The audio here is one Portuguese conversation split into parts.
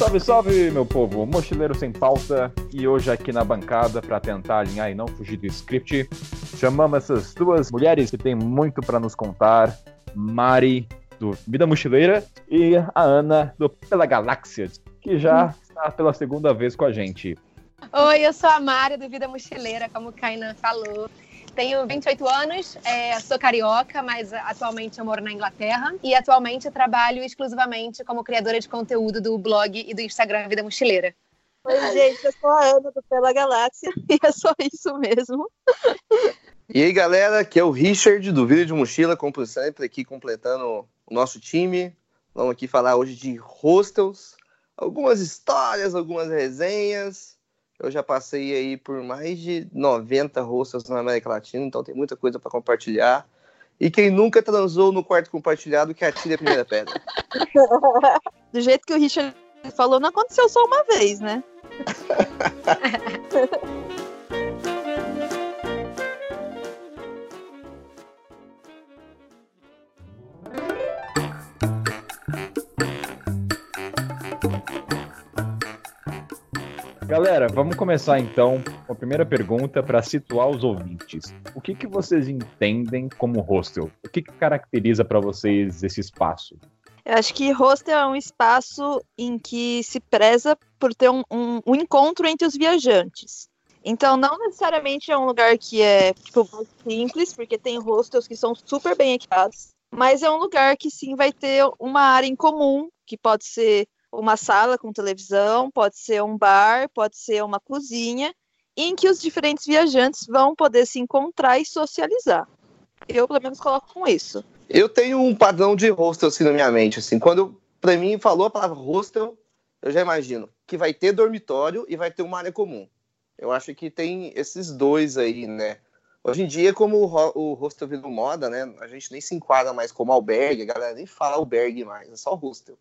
Salve, salve, meu povo! Mochileiro sem pauta e hoje aqui na bancada para tentar alinhar e não fugir do script, chamamos essas duas mulheres que têm muito para nos contar, Mari do Vida Mochileira e a Ana do Pela Galáxia, que já está pela segunda vez com a gente. Oi, eu sou a Mari do Vida Mochileira, como o Kainan falou. Tenho 28 anos, é, sou carioca, mas atualmente eu moro na Inglaterra. E atualmente trabalho exclusivamente como criadora de conteúdo do blog e do Instagram Vida Mochileira. Oi, gente, eu sou a Ana do Pela Galáxia e é só isso mesmo. E aí, galera, aqui é o Richard do Vida de Mochila, como sempre, aqui completando o nosso time. Vamos aqui falar hoje de hostels, algumas histórias, algumas resenhas. Eu já passei aí por mais de 90 hostels na América Latina, então tem muita coisa para compartilhar. E quem nunca transou no quarto compartilhado, que atire a primeira pedra. Do jeito que o Richard falou, não aconteceu só uma vez, né? Galera, vamos começar então com a primeira pergunta para situar os ouvintes. O que, que vocês entendem como hostel? O que, que caracteriza para vocês esse espaço? Eu acho que hostel é um espaço em que se preza por ter um, um, um encontro entre os viajantes. Então, não necessariamente é um lugar que é tipo, simples, porque tem hostels que são super bem equipados, mas é um lugar que sim vai ter uma área em comum, que pode ser uma sala com televisão, pode ser um bar, pode ser uma cozinha, em que os diferentes viajantes vão poder se encontrar e socializar. Eu, pelo menos, coloco com isso. Eu tenho um padrão de hostel assim na minha mente. Assim, quando para mim falou a palavra hostel, eu já imagino que vai ter dormitório e vai ter uma área comum. Eu acho que tem esses dois aí, né? Hoje em dia, como o hostel virou moda, né? A gente nem se enquadra mais como albergue, a galera nem fala albergue mais, é só hostel.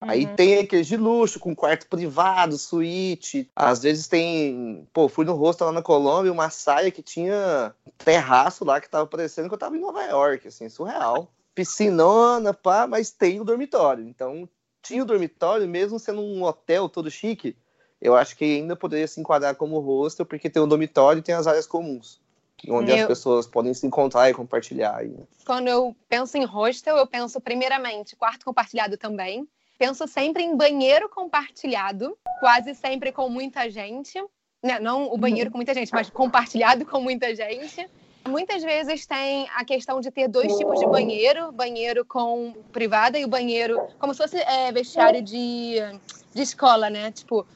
Aí uhum. tem aqueles de luxo, com quarto privado, suíte. Às vezes tem. Pô, fui no rosto lá na Colômbia, uma saia que tinha terraço lá que tava parecendo que eu tava em Nova York, assim, surreal. Piscinona, pá, mas tem o dormitório. Então, tinha o dormitório, mesmo sendo um hotel todo chique, eu acho que ainda poderia se enquadrar como hostel, porque tem o dormitório e tem as áreas comuns. Onde eu... as pessoas podem se encontrar e compartilhar. Aí, né? Quando eu penso em hostel, eu penso primeiramente quarto compartilhado também Penso sempre em banheiro compartilhado, quase sempre com muita gente. Né? Não o banheiro uhum. com muita gente, mas compartilhado com muita gente. Muitas vezes tem a questão de ter dois tipos de banheiro, banheiro com privada e o banheiro como se fosse é, vestiário de, de escola, né? Tipo,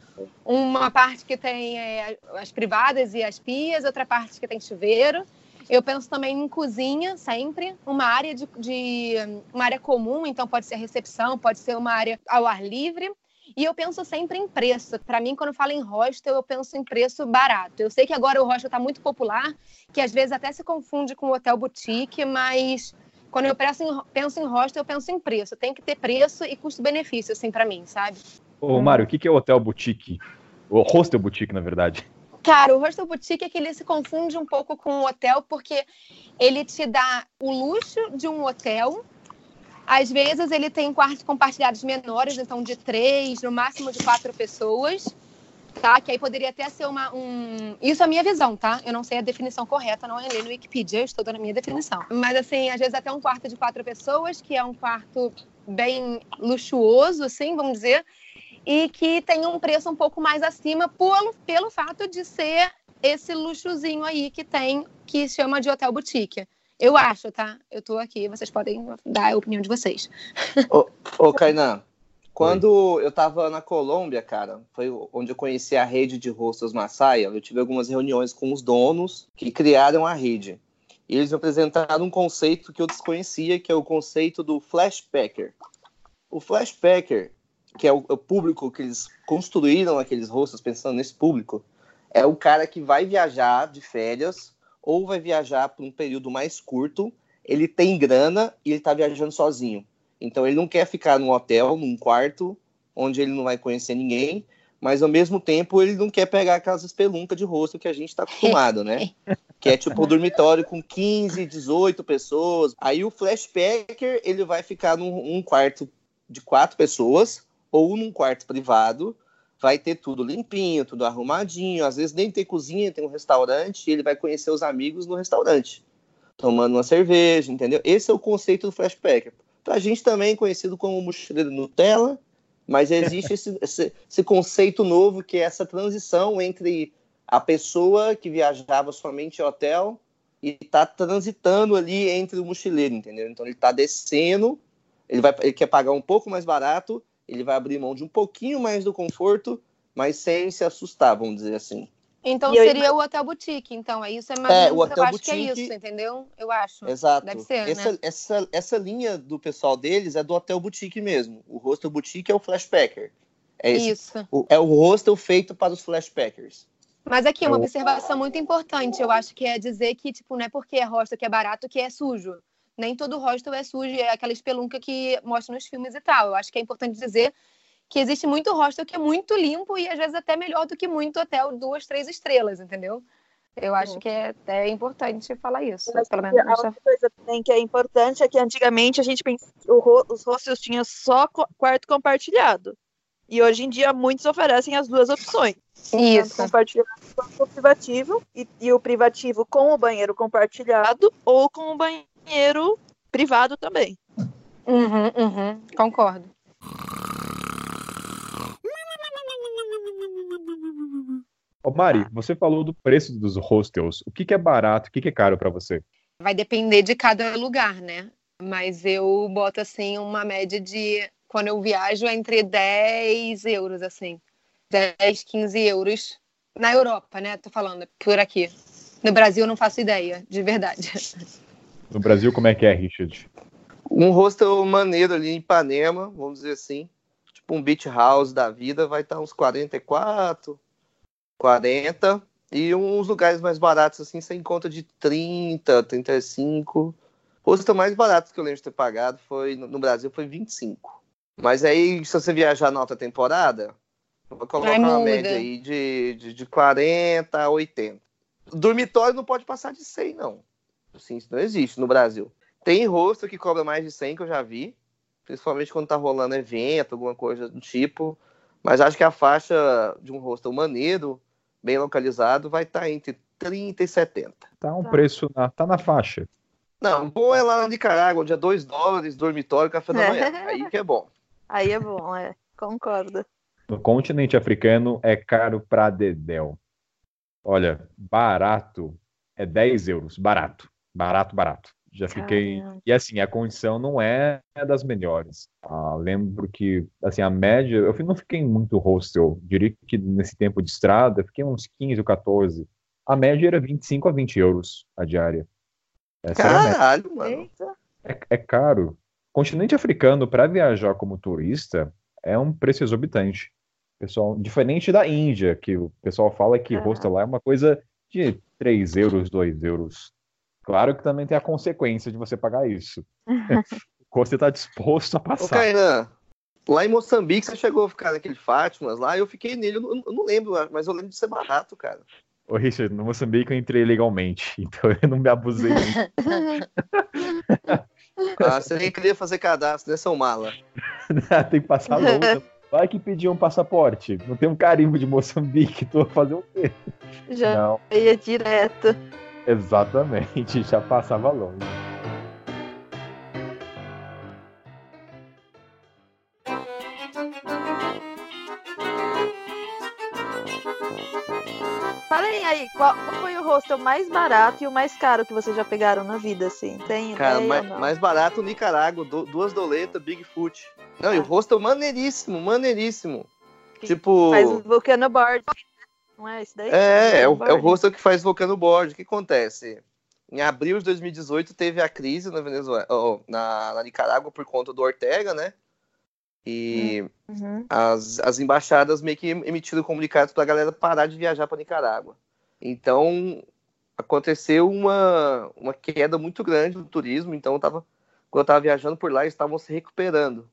uma parte que tem é, as privadas e as pias, outra parte que tem chuveiro. Eu penso também em cozinha, sempre, uma área de, de, uma área comum, então pode ser recepção, pode ser uma área ao ar livre. E eu penso sempre em preço. Para mim, quando falo em hostel, eu penso em preço barato. Eu sei que agora o hostel está muito popular, que às vezes até se confunde com o hotel boutique, mas quando eu penso em, penso em hostel, eu penso em preço. Tem que ter preço e custo-benefício, assim, para mim, sabe? Ô, Mário, o que é o hotel boutique? O hostel boutique, na verdade. Cara, o hostel boutique é que ele se confunde um pouco com o hotel, porque ele te dá o luxo de um hotel. Às vezes ele tem quartos compartilhados menores, então de três, no máximo de quatro pessoas, tá? Que aí poderia até ser uma, um... Isso é a minha visão, tá? Eu não sei a definição correta, não é ler no Wikipedia, eu estou dando a minha definição. Mas assim, às vezes até um quarto de quatro pessoas, que é um quarto bem luxuoso, assim, vamos dizer, e que tem um preço um pouco mais acima pelo, pelo fato de ser esse luxozinho aí que tem, que chama de hotel boutique. Eu acho, tá? Eu tô aqui, vocês podem dar a opinião de vocês. Ô, ô Kainan, quando Oi. eu tava na Colômbia, cara, foi onde eu conheci a rede de hostels Massaia, eu tive algumas reuniões com os donos que criaram a rede. E eles me apresentaram um conceito que eu desconhecia, que é o conceito do flashpacker. O flashpacker que é o, o, público que eles construíram aqueles rostos pensando nesse público, é o cara que vai viajar de férias ou vai viajar por um período mais curto, ele tem grana e ele está viajando sozinho. Então ele não quer ficar num hotel, num quarto, onde ele não vai conhecer ninguém, mas ao mesmo tempo ele não quer pegar aquelas espeluncas de rosto que a gente está acostumado, né? que é tipo um dormitório com 15, 18 pessoas. Aí o flashpacker, ele vai ficar num um quarto de quatro pessoas, ou num quarto privado, vai ter tudo limpinho, tudo arrumadinho. Às vezes nem tem cozinha, tem um restaurante, e ele vai conhecer os amigos no restaurante, tomando uma cerveja, entendeu? Esse é o conceito do flashbacker. Pra gente também conhecido como mochileiro Nutella, mas existe esse, esse, esse conceito novo que é essa transição entre a pessoa que viajava somente em hotel e está transitando ali entre o mochileiro, entendeu? Então ele está descendo, ele vai, ele quer pagar um pouco mais barato, ele vai abrir mão de um pouquinho mais do conforto, mas sem se assustar, vamos dizer assim. Então E eu seria o hotel boutique, então, é isso, é mais É, o menos, eu hotel acho que é boutique- isso, entendeu? Eu acho. Exato. Deve ser, essa, né? essa, essa linha do pessoal deles é do hotel boutique mesmo. O hostel boutique é o flashpacker. É, esse, Isso. o- é o hostel feito para os flashpackers. Mas aqui, uma Eu- observação muito importante, eu acho que é dizer que, tipo, não é porque é hostel que é barato que é sujo. Nem todo hostel é sujo, é aquela espelunca que mostra nos filmes e tal. Eu acho que é importante dizer que existe muito hostel que é muito limpo e às vezes até melhor do que muito hotel duas, três estrelas, entendeu? Eu acho que é até importante falar isso. Pelo menos a outra coisa também que é importante é que antigamente a gente pensa ro- os hostels tinham só quarto compartilhado. E hoje em dia muitos oferecem as duas opções. Tanto Isso. compartilhado quanto o privativo. E, e o privativo com o banheiro compartilhado ou com o banheiro privado também. Uhum, uhum, concordo. Ô Mari, você falou do preço dos hostels. O que, que é barato, o que, que é caro para você? Vai depender de cada lugar, né? Mas eu boto assim uma média de quando eu viajo entre 10 euros, assim. 10, 15 euros. Na Europa, né? Tô falando, por aqui. No Brasil eu não faço ideia, de verdade. No Brasil, como é que é, Richard? Um hostel maneiro ali em Ipanema, vamos dizer assim. Tipo um beach house da vida, vai estar uns 44, 40. E uns lugares mais baratos, assim, sem conta de 30, 35. O hostel mais barato que eu lembro de ter pagado foi no Brasil foi 25. Mas aí, se você viajar na alta temporada, eu vou colocar uma muda. média aí de, de, de 40 a 80. Dormitório não pode passar de 100, não. Assim, isso não existe no Brasil. Tem hostel que cobra mais de 100 que eu já vi, principalmente quando tá rolando evento, alguma coisa do tipo. Mas acho que a faixa de um hostel maneiro, bem localizado, vai estar entre 30 e 70. Tá um Tá. preço, na, tá na faixa. Não, bom é lá na Nicarágua, onde é 2 dólares, dormitório, café da manhã. Aí que é bom. Aí é bom, é. Concordo. No continente africano é caro pra dedéu. Olha, barato é 10 euros. Barato. Barato, barato. Já fiquei. Caramba. E assim, a condição não é das melhores. Ah, lembro que, assim, a média. Eu não fiquei muito hostel. Diria que nesse tempo de estrada, eu fiquei uns 15 ou 14. A média era 25 a 20 euros a diária. Essa era a média. Caralho, mano. É, é caro. Continente africano, para viajar como turista, é um preço exorbitante. Pessoal, diferente da Índia, que o pessoal fala que Ah. hostel lá é uma coisa de 3 euros, 2 euros. Claro que também tem a consequência de você pagar isso. Hostel está disposto a Ô, passar. Kainan, lá em Moçambique você chegou a ficar naquele Fátimas lá, eu fiquei nele, eu não, eu não lembro, mas eu lembro de ser barato, cara. Ô, Richard, no Moçambique eu entrei legalmente, então eu não me abusei muito. Ah, você nem queria fazer cadastro, né, seu mala? tem que passar longe. Vai que pedir um passaporte. Não tem um carimbo de Moçambique, tô a fazer o quê? Já Não. ia direto. Exatamente, já passava longe. Falem aí, qual, qual foi o hostel mais barato e o mais caro que vocês já pegaram na vida, assim? Tem Cara, mais, mais barato Nicarágua, du- duas doletas, Bigfoot. Não, e o hostel maneiríssimo, maneiríssimo. Que Tipo, Faz o Vulcano Board. Não é esse daí? é, é o, é o hostel que faz Vulcano Board. O que acontece? Em abril de 2018 teve a crise na Venezuela, ó, na, na Nicarágua por conta do Ortega, né? E Uhum. as, as embaixadas meio que emitiram comunicados para a galera parar de viajar para Nicarágua. Então, aconteceu uma, uma queda muito grande do turismo. Então, tava, quando eu estava viajando por lá, eles estavam se recuperando.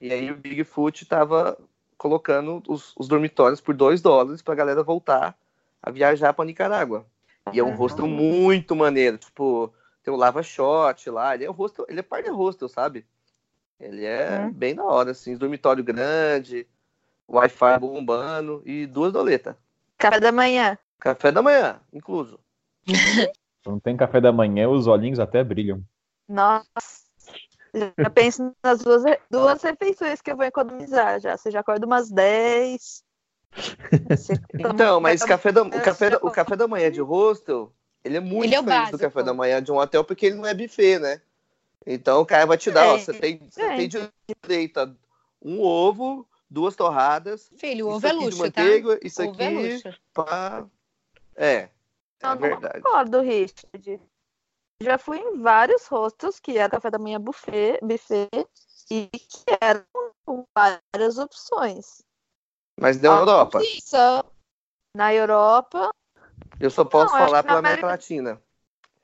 E aí, o Bigfoot estava colocando os, os dormitórios por 2 dólares para a galera voltar a viajar para Nicarágua. E é um Ah, hostel então. muito maneiro. Tipo, tem o Lava Shot lá. Ele é um hostel, ele é par de hostel, sabe? Ele é Hum. bem da hora, assim. Dormitório grande, Wi-Fi bombando e duas doletas. Café da manhã. Café da manhã, incluso. Não tem café da manhã, os olhinhos até brilham. Nossa. Já penso nas duas, duas refeições que eu vou economizar já. Você já acorda umas 10. Você toma Então, mas café da, o, café da, o café da manhã de hostel, ele é muito Ele é o diferente do café da manhã de um hotel, porque ele não é buffet, né? Então o cara vai te dar, ó, É, você tem, você é. tem direito a um ovo, duas torradas, Filho, o ovo é luxo, tá? manteiga, isso Ovo é aqui luxo. pá. É, é Não, não verdade. concordo, Richard. Já fui em vários hostels que era café da manhã buffet, buffet e que eram com várias opções. Mas na Europa, na Europa, eu só posso Não, acho falar pela América América- Latina.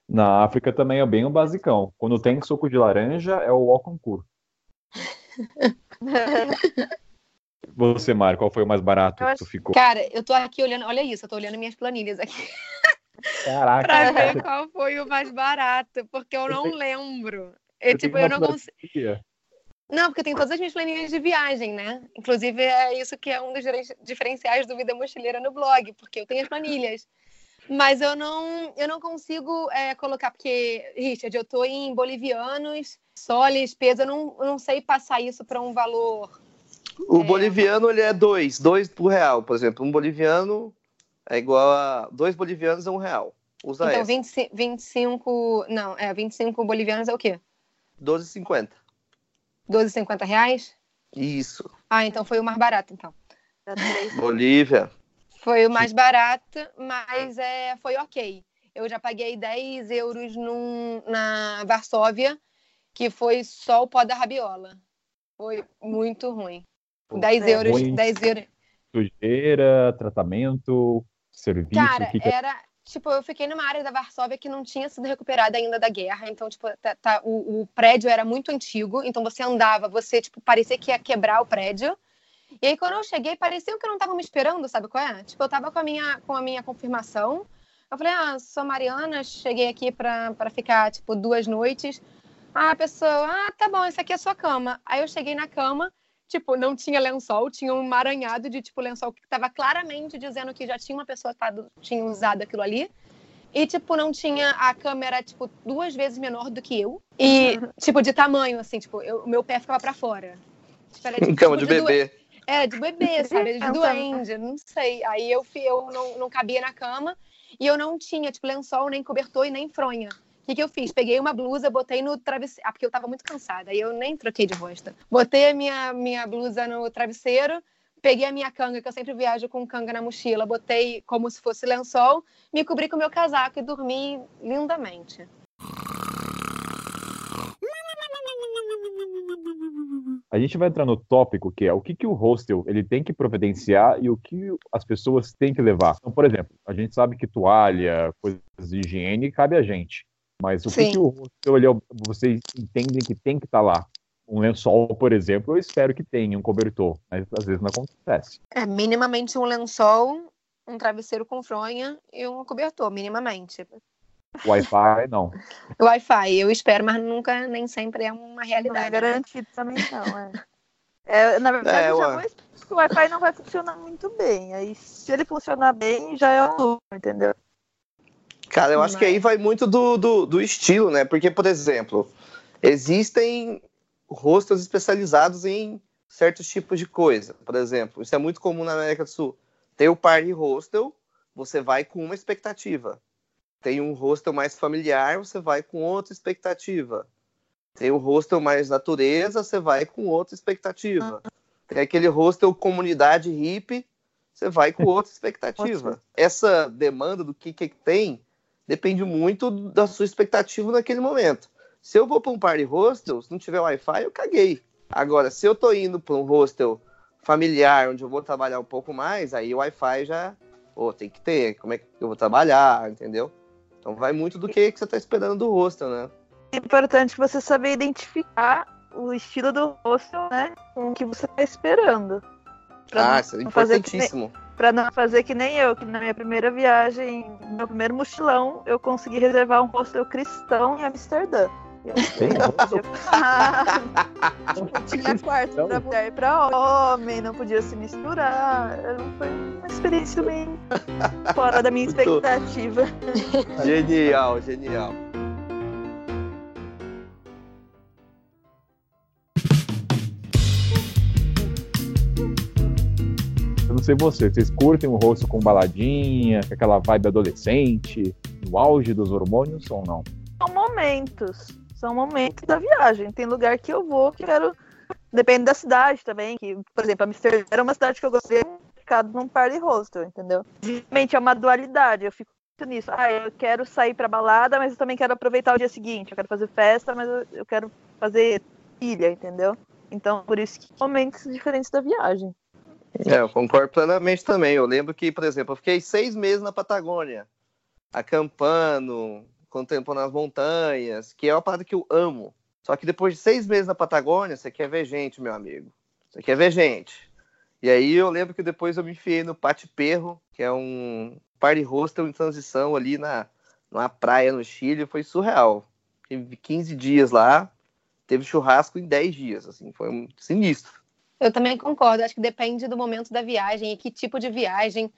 Na África também é bem o basicão. Quando tem suco de laranja, é o Walconcourt. Você, Mário, qual foi o mais barato Eu que acho- tu ficou? Cara, eu tô aqui olhando, olha isso, eu tô olhando minhas planilhas aqui Caraca, pra ver qual foi o mais barato, porque eu não lembro. Eu, Eu tipo, tenho eu não consigo. Não, porque tem todas as minhas planilhas de viagem, né? Inclusive, é isso que é um dos diferen- diferenciais do Vida Mochileira no blog, porque eu tenho as planilhas. Mas eu não, eu não consigo é, colocar, porque, Richard, eu tô em bolivianos, soles, peso, eu não, eu não sei passar isso para um valor. O É. boliviano, ele é dois, dois por real, por exemplo. Um boliviano é igual a... Dois bolivianos é um real. Usa então, essa. 25, 25. Não, é, 25 bolivianos é o quê? 12,50. 12,50 reais? Isso. Ah, então foi o mais barato, então. Bolívia. Foi o mais barato, mas é, foi ok. Eu já paguei 10 euros num, na Varsóvia, que foi só o pó da rabiola. Foi muito ruim. Pô, 10 é euros, ruim. 10 euros. Sujeira, tratamento, serviço, Cara, que, que é? era. Tipo, eu fiquei numa área da Varsóvia que não tinha sido recuperada ainda da guerra. Então, tipo, tá- tá- o, o prédio era muito antigo. Então, você andava, você, tipo, parecia que ia quebrar o prédio. E aí, quando eu cheguei, parecia que não estavam me esperando, sabe qual é? Tipo, eu tava com a minha, com a minha confirmação. Eu falei, ah, sou Mariana, cheguei aqui pra, pra ficar, tipo, duas noites. Ah, a pessoa, ah, tá bom, essa aqui é a sua cama. Aí eu cheguei na cama, tipo, não tinha lençol, tinha um emaranhado de, tipo, lençol que tava claramente dizendo que já tinha uma pessoa que tinha usado aquilo ali. E, tipo, não tinha. A câmera, tipo, duas vezes menor do que eu. E, tipo, de tamanho, assim, tipo, o meu pé ficava pra fora. Tipo, era, tipo, Cama de due- bebê. é, de bebê, sabe? De duende, não sei. Aí eu, eu não, não cabia na cama e eu não tinha, tipo, lençol, nem cobertor e nem fronha. O que, que eu fiz? Peguei uma blusa, botei no travesseiro. Ah, porque eu tava muito cansada. Aí eu nem troquei de rosto. Botei a minha, minha blusa no travesseiro, peguei a minha canga, que eu sempre viajo com canga na mochila, botei como se fosse lençol, me cobri com o meu casaco e dormi lindamente. A gente vai entrar no tópico que é o que, que o hostel ele tem que providenciar e o que as pessoas têm que levar. Então, por exemplo, a gente sabe que toalha, coisas de higiene cabe a gente. Mas o que, Sim. que o hostel ele, vocês entendem que tem que estar lá? Um lençol, por exemplo, eu espero que tenha, um cobertor, mas às vezes não acontece. É minimamente um lençol, um travesseiro com fronha e um cobertor, minimamente. Wi-Fi, não. Wi-Fi, eu espero, mas nunca, nem sempre é uma Não é realidade. né? garantido também, não. É. É, na verdade, É, eu já vou que o Wi-Fi não vai funcionar muito bem. Aí, se ele funcionar bem, já é um lucro, entendeu? Cara, eu acho que aí vai muito do, do, do estilo, né? Porque, por exemplo, existem hostels especializados em certos tipos de coisa. Por exemplo, isso é muito comum na América do Sul. Tem o party hostel, você vai com uma expectativa. Tem um hostel mais familiar, você vai com outra expectativa. Tem um hostel mais natureza, você vai com outra expectativa. Tem aquele hostel comunidade hippie, você vai com outra expectativa. Essa demanda do que, que tem depende muito da sua expectativa naquele momento. Se eu vou para um party hostel, se não tiver Wi-Fi, eu caguei. Agora, se eu tô indo para um hostel familiar, onde eu vou trabalhar um pouco mais, aí o Wi-Fi já pô, tem que ter. Como é que eu vou trabalhar, entendeu? Então vai muito do que, que você tá esperando do hostel, né? É importante você saber identificar o estilo do hostel, né? Com o que você tá esperando. Pra Ah, isso é fazer Pra não fazer que nem eu, que na minha primeira viagem, no meu primeiro mochilão, eu consegui reservar um hostel cristão em Amsterdã. Não tinha quarto pra mulher e pra homem, não podia se misturar. Foi uma experiência bem fora da minha expectativa. Genial, genial. Não sei vocês, vocês curtem o rosto com baladinha, com aquela vibe adolescente, no auge dos hormônios ou não? São momentos. São momentos da viagem. Tem lugar que eu vou que quero. Depende da cidade também. Que, por exemplo, Amsterdã era uma cidade que eu gostaria de ficar num party hostel, entendeu? Realmente é uma dualidade. Eu fico nisso. Ah, eu quero sair pra balada, mas eu também quero aproveitar o dia seguinte. Eu quero fazer festa, mas eu quero fazer ilha, entendeu? Então, por isso que momentos diferentes da viagem. É, eu concordo plenamente também. Eu lembro que, por exemplo, eu fiquei seis meses na Patagônia, acampando, contemplando as montanhas, que é uma parada que eu amo. Só que depois de seis meses na Patagônia, você quer ver gente, meu amigo. Você quer ver gente. E aí eu lembro que depois eu me enfiei no Pate Perro, que é um party hostel em transição ali na, numa praia no Chile. Foi surreal. Tive 15 dias lá, teve churrasco em 10 dias, assim, foi um sinistro. Eu também concordo. Acho que depende do momento da viagem e que tipo de viagem.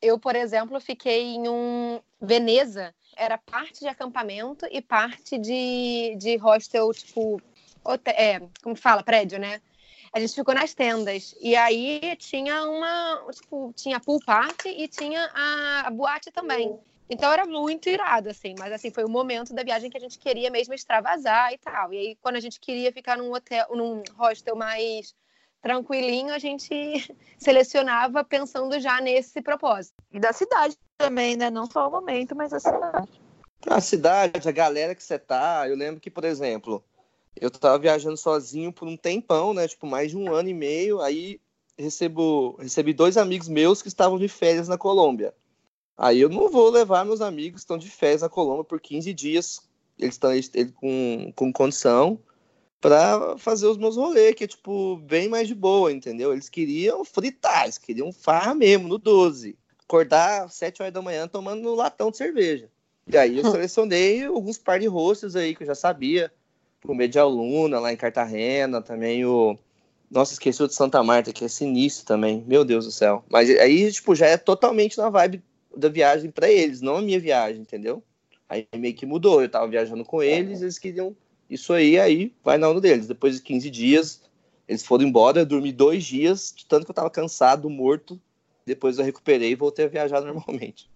Eu, por exemplo, fiquei em um Veneza. Era parte de acampamento e parte de, de hostel, tipo, hotel, é, como fala, prédio, né? A gente ficou nas tendas. E aí tinha uma, tipo, tinha pool party e tinha a, a boate também. Então era muito irado, assim. Mas, assim, foi o momento da viagem que a gente queria mesmo extravasar e tal. E aí, quando a gente queria ficar num hotel, num hostel mais tranquilinho, a gente selecionava pensando já nesse propósito. E da cidade também, né? Não só o momento, mas a cidade. A cidade, a galera que você tá. Eu lembro que, por exemplo, eu tava viajando sozinho por um tempão, né? Tipo, mais de um ano e meio. Aí recebo, recebi dois amigos meus que estavam de férias na Colômbia. Aí eu não vou levar meus amigos que estão de férias na Colômbia por 15 dias. Eles estão eles, eles com, com condição para fazer os meus rolês, que é, tipo, bem mais de boa, entendeu? Eles queriam fritar, eles queriam farra mesmo, no 12. Acordar às 7 horas da manhã tomando um latão de cerveja. E aí eu selecionei alguns party hosts aí que eu já sabia. O Medial Luna, lá em Cartagena, também o. Nossa, esqueci o de Santa Marta, que é sinistro também. Meu Deus do céu. Mas aí, tipo, já é totalmente na vibe da viagem para eles, não a minha viagem, entendeu? Aí meio que mudou. Eu tava viajando com eles, eles queriam isso aí, aí vai na onda deles. Depois de 15 dias, eles foram embora. Eu dormi dois dias, de tanto que eu tava cansado, morto. Depois eu recuperei e voltei a viajar normalmente.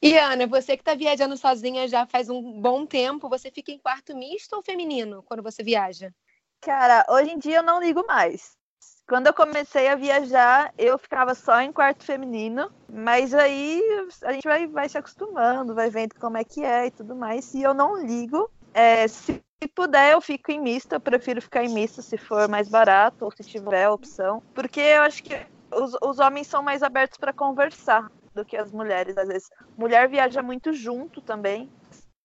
E Ana, você que está viajando sozinha já faz um bom tempo, você fica em quarto misto ou feminino quando você viaja? Cara, hoje em dia eu não ligo mais. Quando eu comecei a viajar, eu ficava só em quarto feminino, mas aí a gente vai, vai se acostumando, vai vendo como é que é e tudo mais. E eu não ligo. É, se puder, eu fico em misto. Eu prefiro ficar em misto se for mais barato ou se tiver a opção. Porque eu acho que os, os homens são mais abertos para conversar do que as mulheres, às vezes. Mulher viaja muito junto também,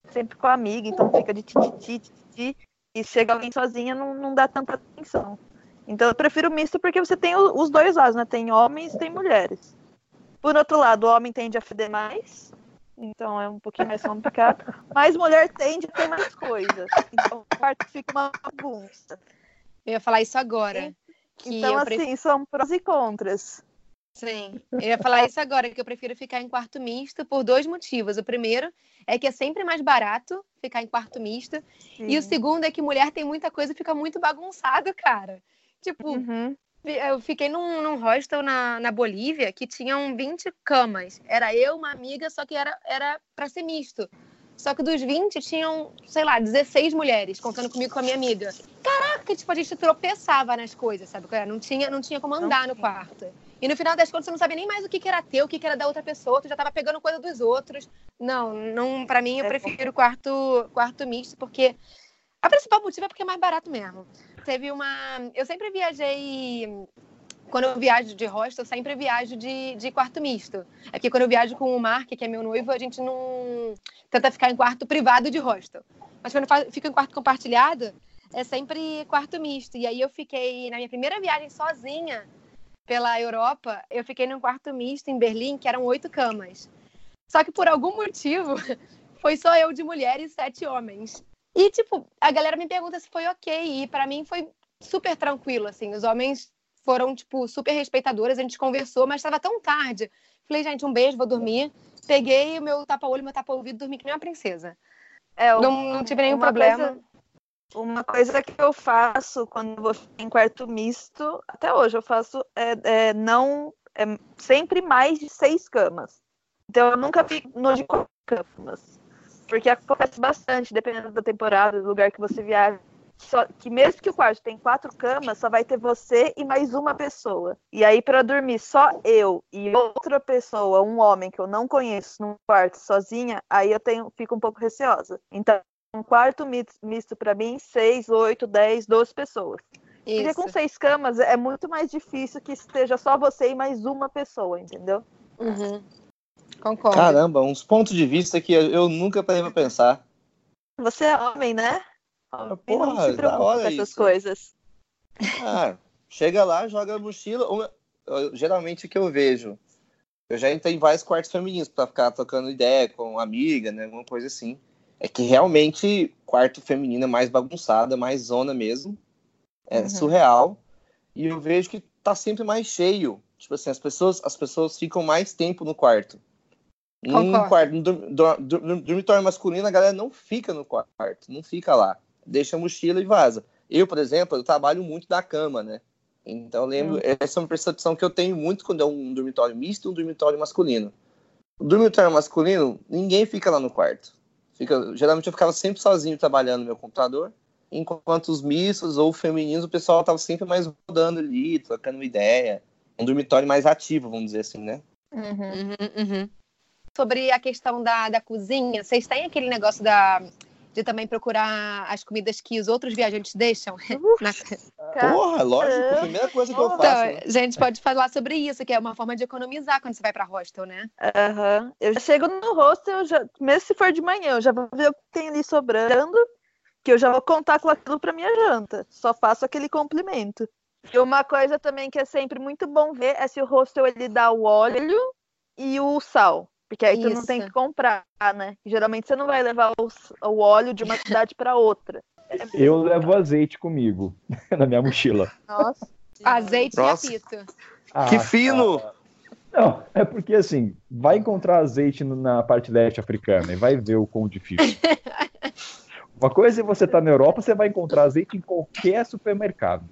sempre com a amiga, então fica de tititi. E chega alguém sozinha, não, não dá tanta atenção. Então eu prefiro misto porque você tem os dois lados, né? Tem homens e tem mulheres. Por outro lado, o homem tende a feder mais, então é um pouquinho mais complicado. Mas mulher tende a ter mais coisas. Então o quarto fica uma bagunça. Eu ia falar isso agora. Então, assim, prefiro... são prós e contras. Sim, eu ia falar isso agora, que eu prefiro ficar em quarto misto por dois motivos. O primeiro é que é sempre mais barato ficar em quarto misto. E o Sim. segundo é que mulher tem muita coisa e fica muito bagunçado, cara. Tipo, Uhum. eu fiquei num, num hostel na, na Bolívia que tinham 20 camas. Era eu, uma amiga, só que era, era pra ser misto. Só que dos 20 tinham, sei lá, 16 mulheres, contando comigo com a minha amiga. Caraca, tipo, a gente tropeçava nas coisas, sabe? é? Não tinha, não tinha como andar no quarto. E no final das contas, você não sabia nem mais o que, que era teu, o que, que era da outra pessoa, tu já tava pegando coisa dos outros. Não, não para mim, eu É prefiro quarto, quarto misto, porque a principal motivo é porque é mais barato mesmo. Teve uma. Eu sempre viajei. Quando eu viajo de hostel, eu sempre viajo de, de quarto misto. Aqui, quando eu viajo com o Mark, que é meu noivo, a gente não tenta ficar em quarto privado de hostel. Mas quando eu fico em quarto compartilhado, é sempre quarto misto. E aí eu fiquei, na minha primeira viagem sozinha pela Europa, eu fiquei num quarto misto em Berlim, que eram oito camas. Só que por algum motivo foi só eu de mulher e sete homens. E, tipo, a galera me pergunta se foi ok. E para mim foi super tranquilo, assim. Os homens foram, tipo, super respeitadores. A gente conversou, mas estava tão tarde. Falei, gente, um beijo, vou dormir. Peguei o meu tapa-olho, meu tapa-ouvido, dormi que nem uma princesa. É, Não, não tive nenhum problema. coisa- uma coisa que eu faço quando vou em quarto misto, até hoje eu faço, é, é não é sempre mais de seis camas. Então eu nunca fico no de quatro camas. Porque acontece bastante, dependendo da temporada, do lugar que você viaja. Só, que mesmo que o quarto tem quatro camas, só vai ter você e mais uma pessoa. E aí, para dormir só eu e outra pessoa, um homem que eu não conheço, num quarto sozinha, aí eu tenho, fico um pouco receosa. Então, um quarto mis- misto para mim, seis, oito, dez, doze pessoas. Porque Isso. com seis camas é muito mais difícil que esteja só você e mais uma pessoa, entendeu? Uhum. Concordo. Caramba, uns pontos de vista que eu nunca parei pra pensar. Você é homem, né? Homem porra, não se preocupa com essas coisas. Ah, chega lá, joga a mochila. ou- geralmente o que eu vejo. Eu já entrei em vários quartos femininos pra ficar trocando ideia com amiga, né? Alguma coisa assim. É que realmente quarto feminino é mais bagunçado, é mais zona mesmo. É Uhum. surreal. E eu vejo que tá sempre mais cheio. Tipo assim, as pessoas, as pessoas ficam mais tempo no quarto. Num Concordo. quarto, no dorm- dor- dor- dormitório masculino, a galera não fica no quarto, não fica lá. Deixa a mochila e vaza. Eu, por exemplo, eu trabalho muito da cama, né? Então, eu lembro, essa é uma percepção que eu tenho muito quando é um dormitório misto e um dormitório masculino. O dormitório masculino, ninguém fica lá no quarto. Fica, geralmente eu ficava sempre sozinho trabalhando no meu computador, enquanto os mistos ou femininos, o pessoal tava sempre mais rodando ali, trocando uma ideia. Um dormitório mais ativo, vamos dizer assim, né? Uhum. Uhum, uhum. Sobre a questão da, da cozinha, vocês têm aquele negócio da, de também procurar as comidas que os outros viajantes deixam? Na- Porra, lógico, a primeira coisa que eu faço. Então, né? a gente pode falar sobre isso, que é uma forma de economizar quando você vai para hostel, né? Aham. Eu já chego no hostel, eu já, mesmo se for de manhã, eu já vou ver o que tem ali sobrando, que eu já vou contar com aquilo para minha janta. Só faço aquele complemento. E uma coisa também que é sempre muito bom ver é se o hostel ele dá o óleo e o sal. Porque aí tu não tem Isso. que comprar, né? Geralmente você não vai levar o, s- o óleo de uma cidade para outra. Eu levo azeite comigo na minha mochila. Nossa. Azeite Nossa. e apito. Ah, Que fino! Não, é porque assim, vai encontrar azeite na parte leste africana e vai ver o quão difícil. Uma coisa é você tá na Europa, você vai encontrar azeite em qualquer supermercado.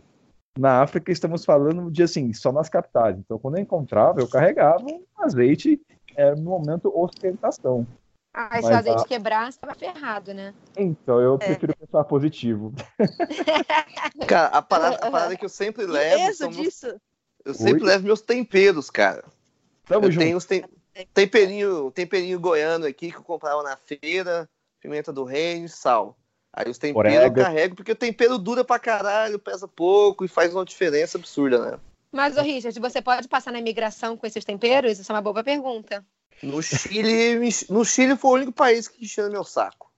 Na África estamos falando de assim, só nas capitais. Então, quando eu encontrava, eu carregava um azeite é, no momento ostentação. Ah, se o azeite a- quebrar, você tava ferrado, né? Então, eu prefiro pensar positivo. Cara, a parada, a parada que eu sempre levo peso são meus- disso? eu sempre Oi? levo meus temperos, cara. Tamo eu junto. tenho os tem- temperinho, temperinho goiano aqui que eu comprava na feira, pimenta do reino e sal. Aí os temperos eu Orégano. carrego, porque o tempero dura pra caralho, pesa pouco e faz uma diferença absurda, né? Mas, ô Richard, você pode passar na imigração com esses temperos? Isso é uma boa pergunta. No Chile, no Chile foi o único país que encheu meu saco.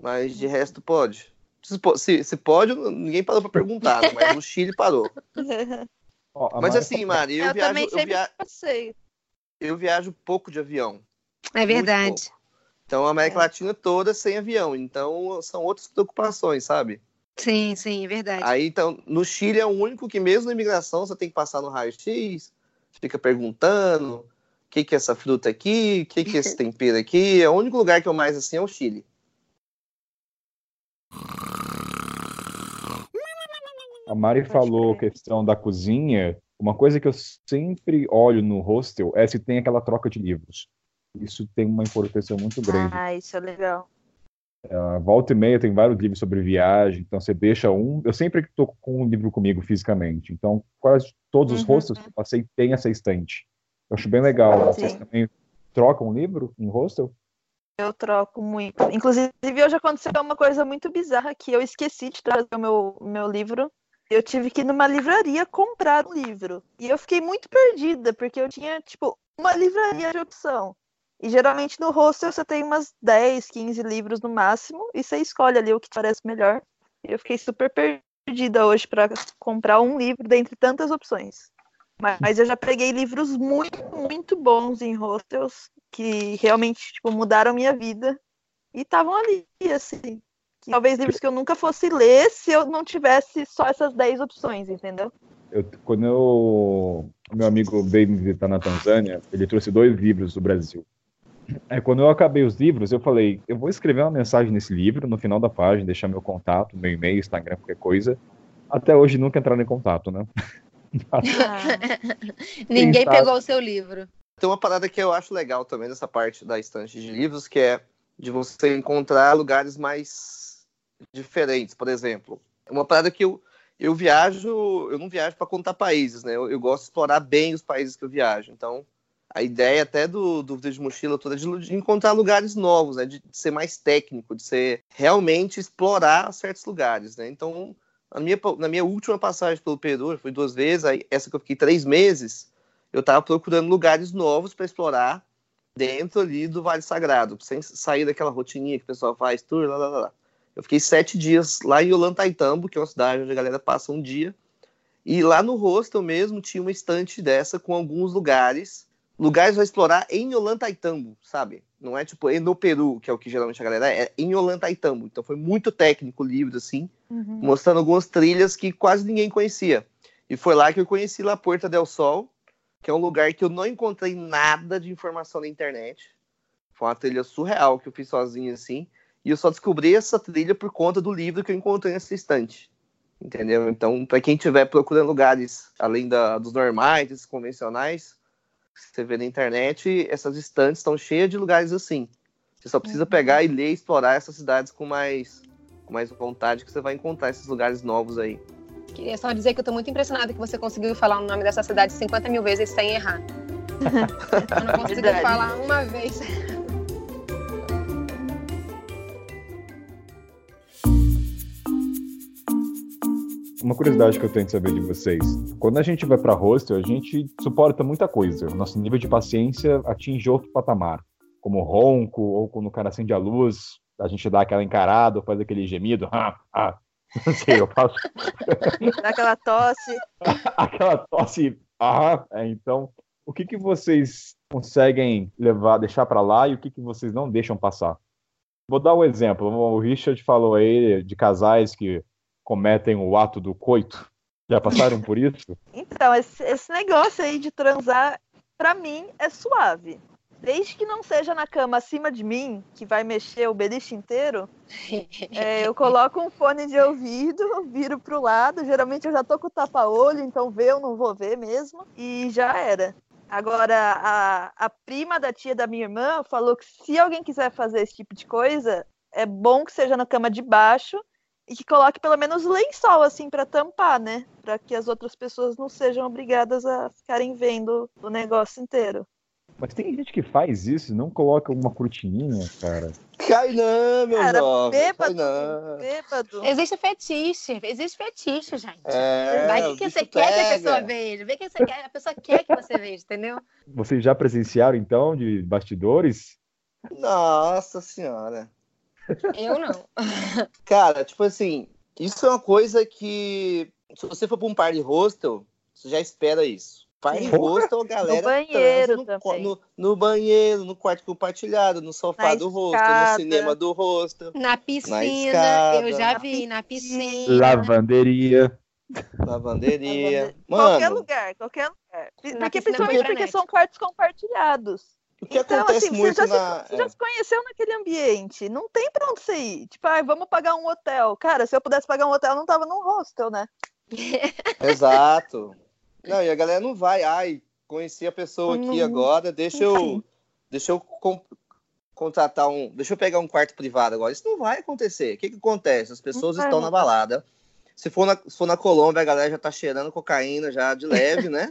Mas de resto pode. Se, se- pode, ninguém parou pra perguntar, né? mas no Chile parou. Ó, Mas assim, Mari, eu, Eu, viajo, também eu, sempre via- passei. eu viajo pouco de avião. É verdade. Então a América Latina toda sem avião. Então são outras preocupações, sabe? Sim, sim, é verdade. Aí então, no Chile é o único que mesmo na imigração você tem que passar no raio-x, fica perguntando o que, que é essa fruta aqui, o que, que é esse tempero aqui. É o único lugar que eu mais assim é o Chile. A Mari Pode falou questão da cozinha. Uma coisa que eu sempre olho no hostel é se tem aquela troca de livros. Isso tem uma importância muito grande. Ah, isso é legal. A volta e meia tem vários livros sobre viagem, então você deixa um. Eu sempre estou com um livro comigo fisicamente, então quase todos os Uhum. hostels que eu passei tem essa estante. Eu acho bem legal. Vocês Sim. também trocam um livro em hostel? Eu troco muito. Inclusive, hoje aconteceu uma coisa muito bizarra que eu esqueci de trazer o meu, meu livro. Eu tive que ir numa livraria comprar um livro. E eu fiquei muito perdida, porque eu tinha, tipo, uma livraria de opção. E geralmente no hostel você tem umas 10, 15 livros no máximo, e você escolhe ali o que te parece melhor. Eu fiquei super perdida hoje para comprar um livro dentre tantas opções. Mas, mas eu já peguei livros muito, muito bons em hostels que realmente tipo, mudaram minha vida. E estavam ali, assim. Talvez livros que eu nunca fosse ler se eu não tivesse só essas 10 opções, entendeu? Eu, quando eu, meu amigo veio me visitar na Tanzânia, ele trouxe dois livros do Brasil. Aí, quando eu acabei os livros, eu falei, eu vou escrever uma mensagem nesse livro, no final da página, deixar meu contato, meu e-mail, Instagram, qualquer coisa. Até hoje nunca entraram em contato, né? Ninguém pegou o seu livro. Tem uma parada que eu acho legal também nessa parte da estante de livros, que é de você encontrar lugares mais diferentes, por exemplo. Uma parada que eu, eu viajo, eu não viajo para contar países, né? Eu, eu, gosto de explorar bem os países que eu viajo. Então, a ideia até do Dúvida de Mochila toda de, encontrar lugares novos, né? De, de, ser mais técnico, de ser realmente explorar certos lugares, né? Então, na minha, na minha última passagem pelo Peru, fui duas vezes, aí essa que eu fiquei três meses, eu estava procurando lugares novos para explorar dentro ali do Vale Sagrado, sem sair daquela rotininha que o pessoal faz, tour, lá, lá, lá. Eu fiquei sete dias lá em Olantaytambo, que é uma cidade onde a galera passa um dia, e lá no hostel mesmo tinha uma estante dessa com alguns lugares, lugares a explorar em Olantaytambo, sabe? Não é tipo no Peru, que é o que geralmente a galera é, é em Olantaytambo. Então foi muito técnico o livro, assim, uhum. mostrando algumas trilhas que quase ninguém conhecia. E foi lá que eu conheci La Puerta del Sol, que é um lugar que eu não encontrei nada de informação na internet. Foi uma trilha surreal que eu fiz sozinho assim. E eu só descobri essa trilha por conta do livro que eu encontrei nessa estante. Entendeu? Então, para quem estiver procurando lugares além da, dos normais, convencionais, você vê na internet, essas estantes estão cheias de lugares assim. Você só precisa uhum. pegar e ler e explorar essas cidades com mais, com mais vontade que você vai encontrar esses lugares novos aí. Queria só dizer que eu tô muito impressionada que você conseguiu falar o nome dessa cidade 50 mil vezes sem errar. eu não consegui falar uma vez. Uma curiosidade que eu tenho de saber de vocês. Quando a gente vai para hostel, a gente suporta muita coisa. O nosso nível de paciência atinge outro patamar. Como ronco, ou quando o cara acende a luz, a gente dá aquela encarada, faz aquele gemido. Ah, ah, Não sei, eu faço. Aquela tosse. Aquela tosse. Ah, é, então, o que, que vocês conseguem levar, deixar para lá e o que, que vocês não deixam passar? Vou dar um exemplo. O Richard falou aí de casais que cometem o ato do coito. Já passaram por isso? Então, esse, esse negócio aí de transar, para mim, é suave. Desde que não seja na cama acima de mim, que vai mexer o beliche inteiro, é, eu coloco um fone de ouvido, viro pro lado. Geralmente eu já tô com o tapa-olho, então ver eu não vou ver mesmo. E já era. Agora, a, a prima da tia da minha irmã falou que se alguém quiser fazer esse tipo de coisa, é bom que seja na cama de baixo e que coloque pelo menos lençol assim para tampar, né? Para que as outras pessoas não sejam obrigadas a ficarem vendo o negócio inteiro. Mas tem gente que faz isso não coloca uma cortininha, cara. Cai não, meu cara, jovem. Bêbado, não. bêbado. Existe fetiche, existe fetiche, gente. É, Vai que, que você pega. quer que a pessoa veja. Vê que você quer, a pessoa quer que você veja, entendeu? Vocês já presenciaram, então, de bastidores? Nossa senhora. Eu não. Cara, tipo assim, isso é uma coisa que, se você for para um par de hostel, você já espera isso. Em rosto, a galera no banheiro no, no, no, banheiro, no quarto compartilhado, no sofá na do rosto, no cinema do rosto. Na piscina, na escada, eu já vi, na piscina. Lavanderia. Lavanderia. Mano, qualquer lugar, qualquer lugar. Porque, principalmente porque são quartos compartilhados. O que então, acontece assim, muito você já, na... se, você já se conheceu naquele ambiente. Não tem pra onde você ir. Tipo, ah, vamos pagar um hotel. Cara, se eu pudesse pagar um hotel, eu não tava num hostel, né? Exato. Não, e a galera não vai. Ai, conheci a pessoa aqui não, agora, deixa eu. Deixa eu com, contratar um. Deixa eu pegar um quarto privado agora. Isso não vai acontecer. O que, que acontece? As pessoas estão na balada. Se for na, se for na Colômbia, a galera já tá cheirando cocaína já de leve, né?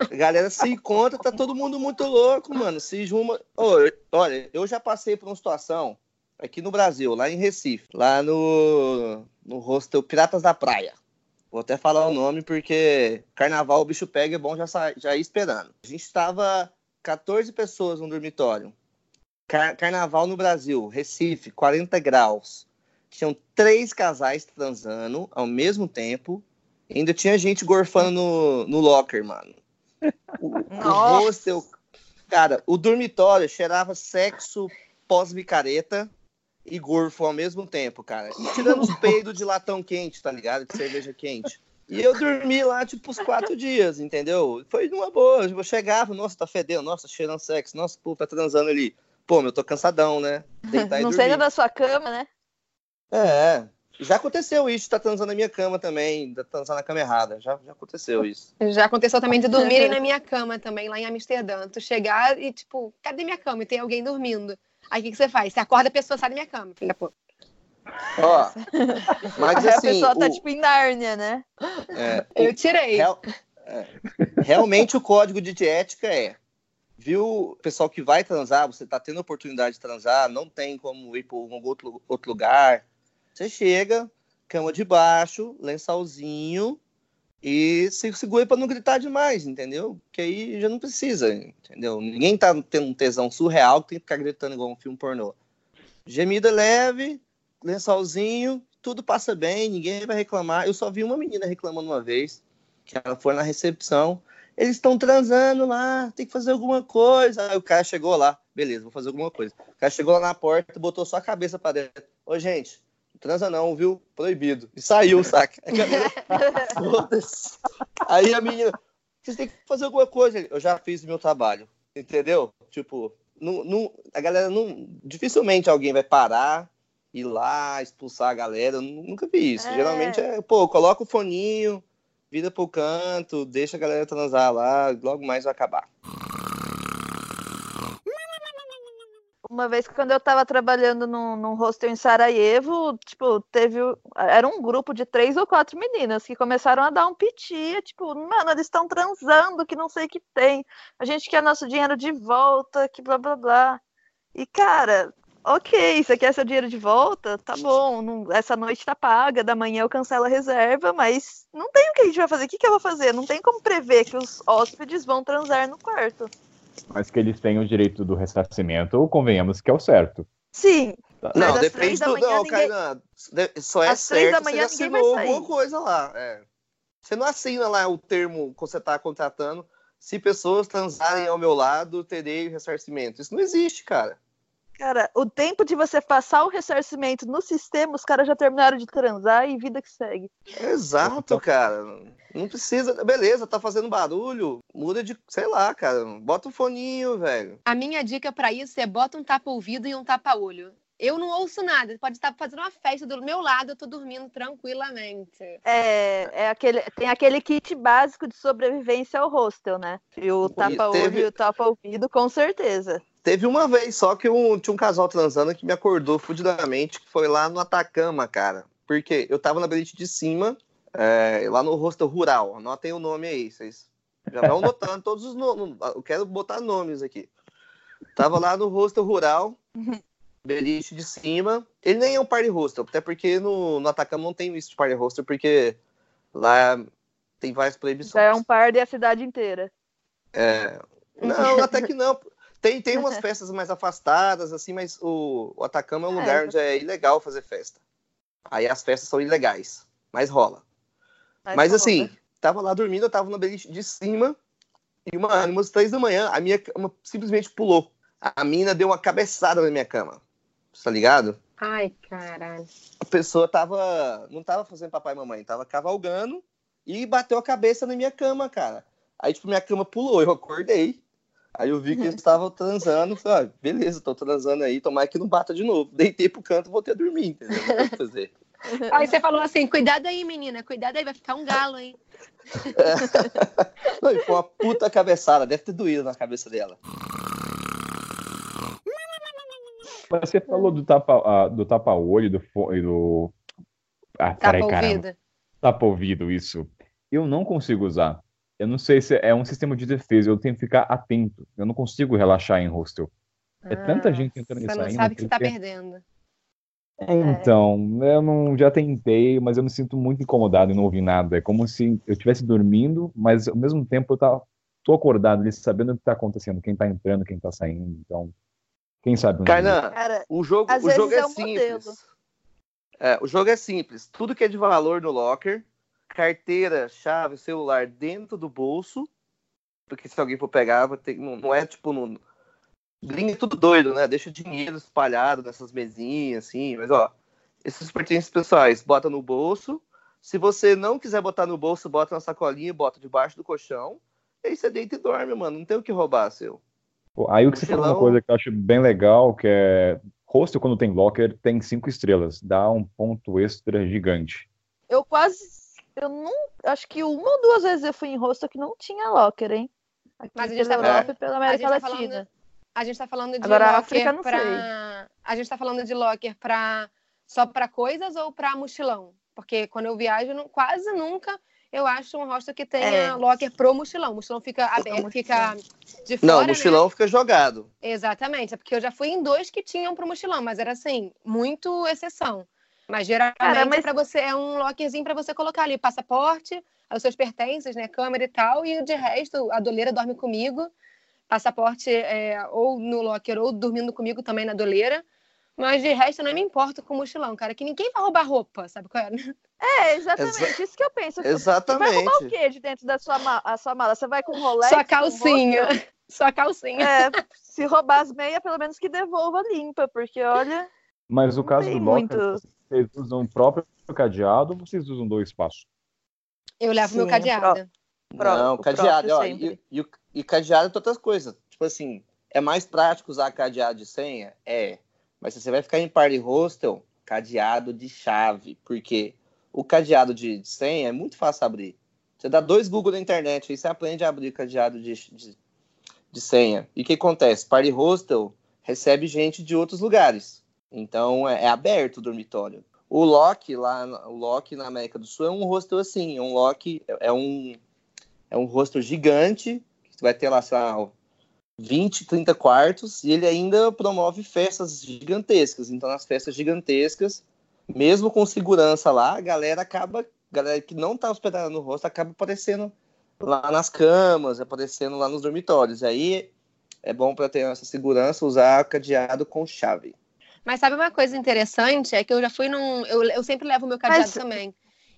A galera se encontra, tá todo mundo muito louco, mano. Se juma. Oh, olha, eu já passei por uma situação aqui no Brasil, lá em Recife, lá no, no hostel Piratas da Praia. Vou até falar o nome porque carnaval o bicho pega é bom já, já ir esperando. A gente estava 14 pessoas no dormitório. Car carnaval no Brasil, Recife, 40 graus. Tinham três casais transando ao mesmo tempo. E ainda tinha gente gorfando no, no locker, mano. O, o hostel. Cara, o dormitório cheirava sexo pós-micareta e gorfo ao mesmo tempo, cara. E tirando os peidos de latão quente, tá ligado? De cerveja quente. E eu dormi lá, tipo, os quatro dias, entendeu? Foi numa boa. Eu chegava, nossa, tá fedendo, nossa, cheirando sexo, nossa, pô, tá transando ali. Pô, eu tô cansadão, né? Deitar Não seja da sua cama, né? É, já aconteceu isso, tá transando na minha cama também, tá transando na cama errada. Já, já aconteceu isso. Já aconteceu também de dormirem na minha cama também, lá em Amsterdã. Tu chegar e, tipo, cadê minha cama? E tem alguém dormindo. Aí o que, que você faz? Você acorda a pessoa, sai da minha cama, filha pô. Ó, mas assim. a pessoa tá o... tipo em Nárnia, né? É, Eu tirei. Real... É. Realmente o código de ética é. Viu, o pessoal que vai transar, você tá tendo oportunidade de transar, não tem como ir para um outro, outro lugar. Você chega, cama de baixo, lençolzinho e se segura para não gritar demais, entendeu? Que aí já não precisa, entendeu? Ninguém tá tendo um tesão surreal que tem que ficar gritando igual um filme pornô. Gemida leve, lençolzinho, tudo passa bem, ninguém vai reclamar. Eu só vi uma menina reclamando uma vez, que ela foi na recepção. Eles estão transando lá, tem que fazer alguma coisa. Aí o cara chegou lá, beleza, vou fazer alguma coisa. O cara chegou lá na porta, botou só a cabeça para dentro. Ô, gente, transa não, viu? Proibido. E saiu, saca? Aí a menina, vocês têm que fazer alguma coisa. Eu já fiz o meu trabalho, entendeu? Tipo, não, não, a galera não. Dificilmente alguém vai parar ir lá, expulsar a galera. Eu nunca vi isso. É. Geralmente é, pô, coloca o foninho, vira pro canto, deixa a galera transar lá, logo mais vai acabar. Uma vez quando eu tava trabalhando num, num hostel em Sarajevo, tipo, teve. Era um grupo de três ou quatro meninas que começaram a dar um piti, tipo, mano, eles estão transando, que não sei o que tem. A gente quer nosso dinheiro de volta, que blá blá blá. E, cara, ok, você quer seu dinheiro de volta? Tá bom, não, essa noite tá paga, da manhã eu cancelo a reserva, mas não tem o que a gente vai fazer. O que, que eu vou fazer? Não tem como prever que os hóspedes vão transar no quarto. Mas que eles têm o direito do ressarcimento, ou convenhamos que é o certo. Sim. Não, depende do. Não, ninguém... só é às certo se você assinou alguma coisa lá. É. Você não assina lá o termo que você está contratando. Se pessoas transarem ao meu lado, terei ressarcimento. Isso não existe, cara. Cara, o tempo de você passar o ressarcimento no sistema, os caras já terminaram de transar e vida que segue. Exato, cara. Não precisa. Beleza, tá fazendo barulho. Muda de, sei lá, cara. Bota um foninho, velho. A minha dica para isso é bota um tapa-ouvido e um tapa-olho. Eu não ouço nada. Pode estar fazendo uma festa do meu lado, eu tô dormindo tranquilamente. É, é aquele, tem aquele kit básico de sobrevivência ao hostel, né? E o tapa-olho teve... e o tapa-ouvido, com certeza. Teve uma vez só que um, tinha um casal transando que me acordou fudidamente, que foi lá no Atacama, cara. Porque eu tava na beliche de cima, é, lá no hostel rural. Anotem o nome aí, vocês já vão notando todos os nomes. Eu quero botar nomes aqui. Tava lá no hostel rural, beliche de cima. Ele nem é um party hostel, até porque no, no Atacama não tem isso de party hostel, porque lá tem várias proibições. Já é um party a cidade inteira. É, não, até que não. Tem, tem umas festas mais afastadas, assim, mas o, o Atacama é um é, lugar onde é ilegal fazer festa. Aí as festas são ilegais, mas rola. Mas, mas assim, tava lá dormindo, eu tava na beliche de cima, e uma, umas três da manhã, a minha cama simplesmente pulou. A mina deu uma cabeçada na minha cama. Tá ligado? Ai, caralho. A pessoa tava. Não tava fazendo papai e mamãe, tava cavalgando e bateu a cabeça na minha cama, cara. Aí, tipo, minha cama pulou, eu acordei. Aí eu vi que eles estavam transando, falei, ah, beleza, tô transando aí, tomara que não bata de novo. Deitei pro canto, voltei a dormir, entendeu? Não fazer. Aí você falou assim, cuidado aí, menina, cuidado aí, vai ficar um galo, hein? É. Não, e foi uma puta cabeçada, deve ter doído na cabeça dela. Você falou do tapa, do tapa-olho do, do. Ah, tapa-ouvido. Tapa-ouvido, isso. Eu não consigo usar. Eu não sei se é um sistema de defesa, eu tenho que ficar atento. Eu não consigo relaxar em hostel. É tanta ah, gente entrando e saindo. Você não sabe que você tá perdendo. É, então, eu não, já tentei, mas eu me sinto muito incomodado e não ouvi nada. É como se eu estivesse dormindo, mas ao mesmo tempo eu tá, tô acordado ali, sabendo o que está acontecendo, quem está entrando, quem está saindo. Então, quem sabe? Um Kainan, o jogo, o jogo é, é simples. É, o jogo é simples. Tudo que é de valor no locker, carteira, chave, celular dentro do bolso Porque se alguém for pegar, vai ter, não, não é tipo. Não, gringo é tudo doido, né? Deixa dinheiro espalhado nessas mesinhas, assim. Mas, ó, esses pertences pessoais, bota no bolso. Se você não quiser botar no bolso, bota na sacolinha e bota debaixo do colchão. E aí você deita e dorme, mano. Não tem o que roubar seu. Pô, Aí o que você falou uma coisa que eu acho bem legal, que é hostel quando tem locker tem cinco estrelas, dá um ponto extra gigante. Eu quase. Eu não. Acho que uma ou duas vezes eu fui em hostel que não tinha locker, hein? Aqui Mas a gente pela tá Europa falando- e pela a América tá Latina. falando- A gente tá falando de Agora, a locker África, não pra. A gente tá falando de locker pra... só pra coisas ou pra mochilão? Porque quando eu viajo, não- quase nunca eu acho um hostel que tenha É. locker pro mochilão. O mochilão fica aberto, mochilão. fica de fora. Não, o né? mochilão fica jogado. Exatamente, é porque eu já fui em dois que tinham pro mochilão, mas era assim, muito exceção. Mas geralmente Cara, mas- é para você é um lockerzinho para você colocar ali passaporte, os seus pertences, né, câmera e tal, e de resto a doleira dorme comigo. Passaporte é, ou no locker ou dormindo comigo também na doleira. Mas de resto eu não me importo com o mochilão, cara, que ninguém vai roubar roupa, sabe qual é? É, exatamente. Isso que eu penso. Você vai roubar Exatamente. o quê de dentro da sua, ma a sua mala? Você vai com Rolex? Com calcinha. Só calcinha. É, se roubar as meias, pelo menos que devolva limpa, porque olha, Mas no Não caso tem do locker, muito. vocês usam o próprio cadeado ou vocês usam dois espaços? Eu levo meu Sim, cadeado. Pró- não, o cadeado, próprio ó, sempre. e, e, o- e cadeado é outras coisas. Tipo assim, é mais prático usar cadeado de senha? É. Mas se você vai ficar em party hostel, cadeado de chave. Porque o cadeado de, de senha é muito fácil abrir. Você dá dois Google na internet aí você aprende a abrir cadeado de, de, de senha. E o que acontece? Party hostel recebe gente de outros lugares. Então é, é aberto o dormitório. O Lock lá, o Lock na América do Sul é um hostel assim, é um Lock, é um é um hostel gigante, que vai ter lá, sei lá, 20, 30 quartos, e ele ainda promove festas gigantescas. Então, nas festas gigantescas, mesmo com segurança lá, a galera acaba, galera que não tá hospedada no hostel, acaba aparecendo lá nas camas, aparecendo lá nos dormitórios. Aí é bom para ter essa segurança usar cadeado com chave. Mas sabe uma coisa interessante? É que eu já fui num. Eu, eu sempre levo o meu cadeado Mas- também.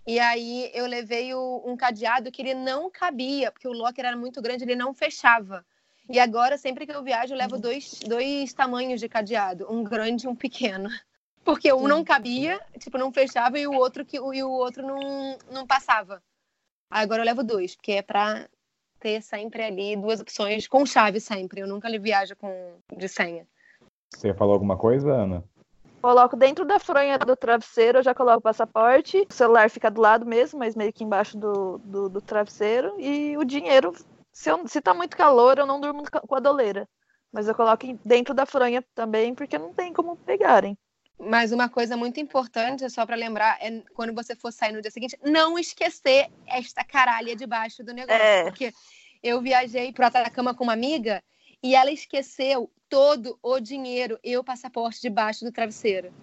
E aí eu levei o- um cadeado que ele não cabia, porque o locker era muito grande, ele não fechava. E agora, sempre que eu viajo, eu levo dois, dois tamanhos de cadeado, um grande e um pequeno. Porque um não cabia, tipo, não fechava, e o outro, que, e o outro não, não passava. Agora eu levo dois, porque é pra ter sempre ali duas opções com chave sempre. Eu nunca viajo com de senha. Você falou alguma coisa, Ana? coloco dentro da fronha do travesseiro, eu já coloco o passaporte, o celular fica do lado mesmo, mas meio que embaixo do, do, do travesseiro, e o dinheiro, se, eu, se tá muito calor, eu não durmo com a doleira. Mas eu coloco dentro da fronha também, porque não tem como pegarem. Mas uma coisa muito importante, só para lembrar, é quando você for sair no dia seguinte, não esquecer esta caralha debaixo do negócio. É. Porque eu viajei pro Atacama com uma amiga e ela esqueceu todo o dinheiro e o passaporte debaixo do travesseiro.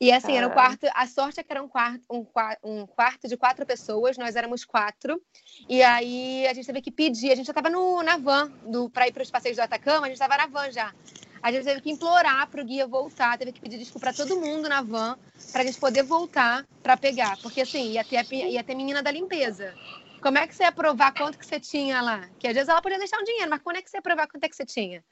E assim, era um quarto. A sorte é que era um quarto, um, um quarto de quatro pessoas, nós éramos quatro. E aí a gente teve que pedir, a gente já estava na van do, para ir para os passeios do Atacama, a gente estava na van já. A gente teve que implorar pro guia voltar, teve que pedir desculpa para todo mundo na van, pra gente poder voltar para pegar. Porque assim, ia ter, a ia ter menina da limpeza. Como é que você ia provar quanto que você tinha lá? Que às vezes ela podia deixar um dinheiro, mas quando é que você ia provar quanto é que você tinha?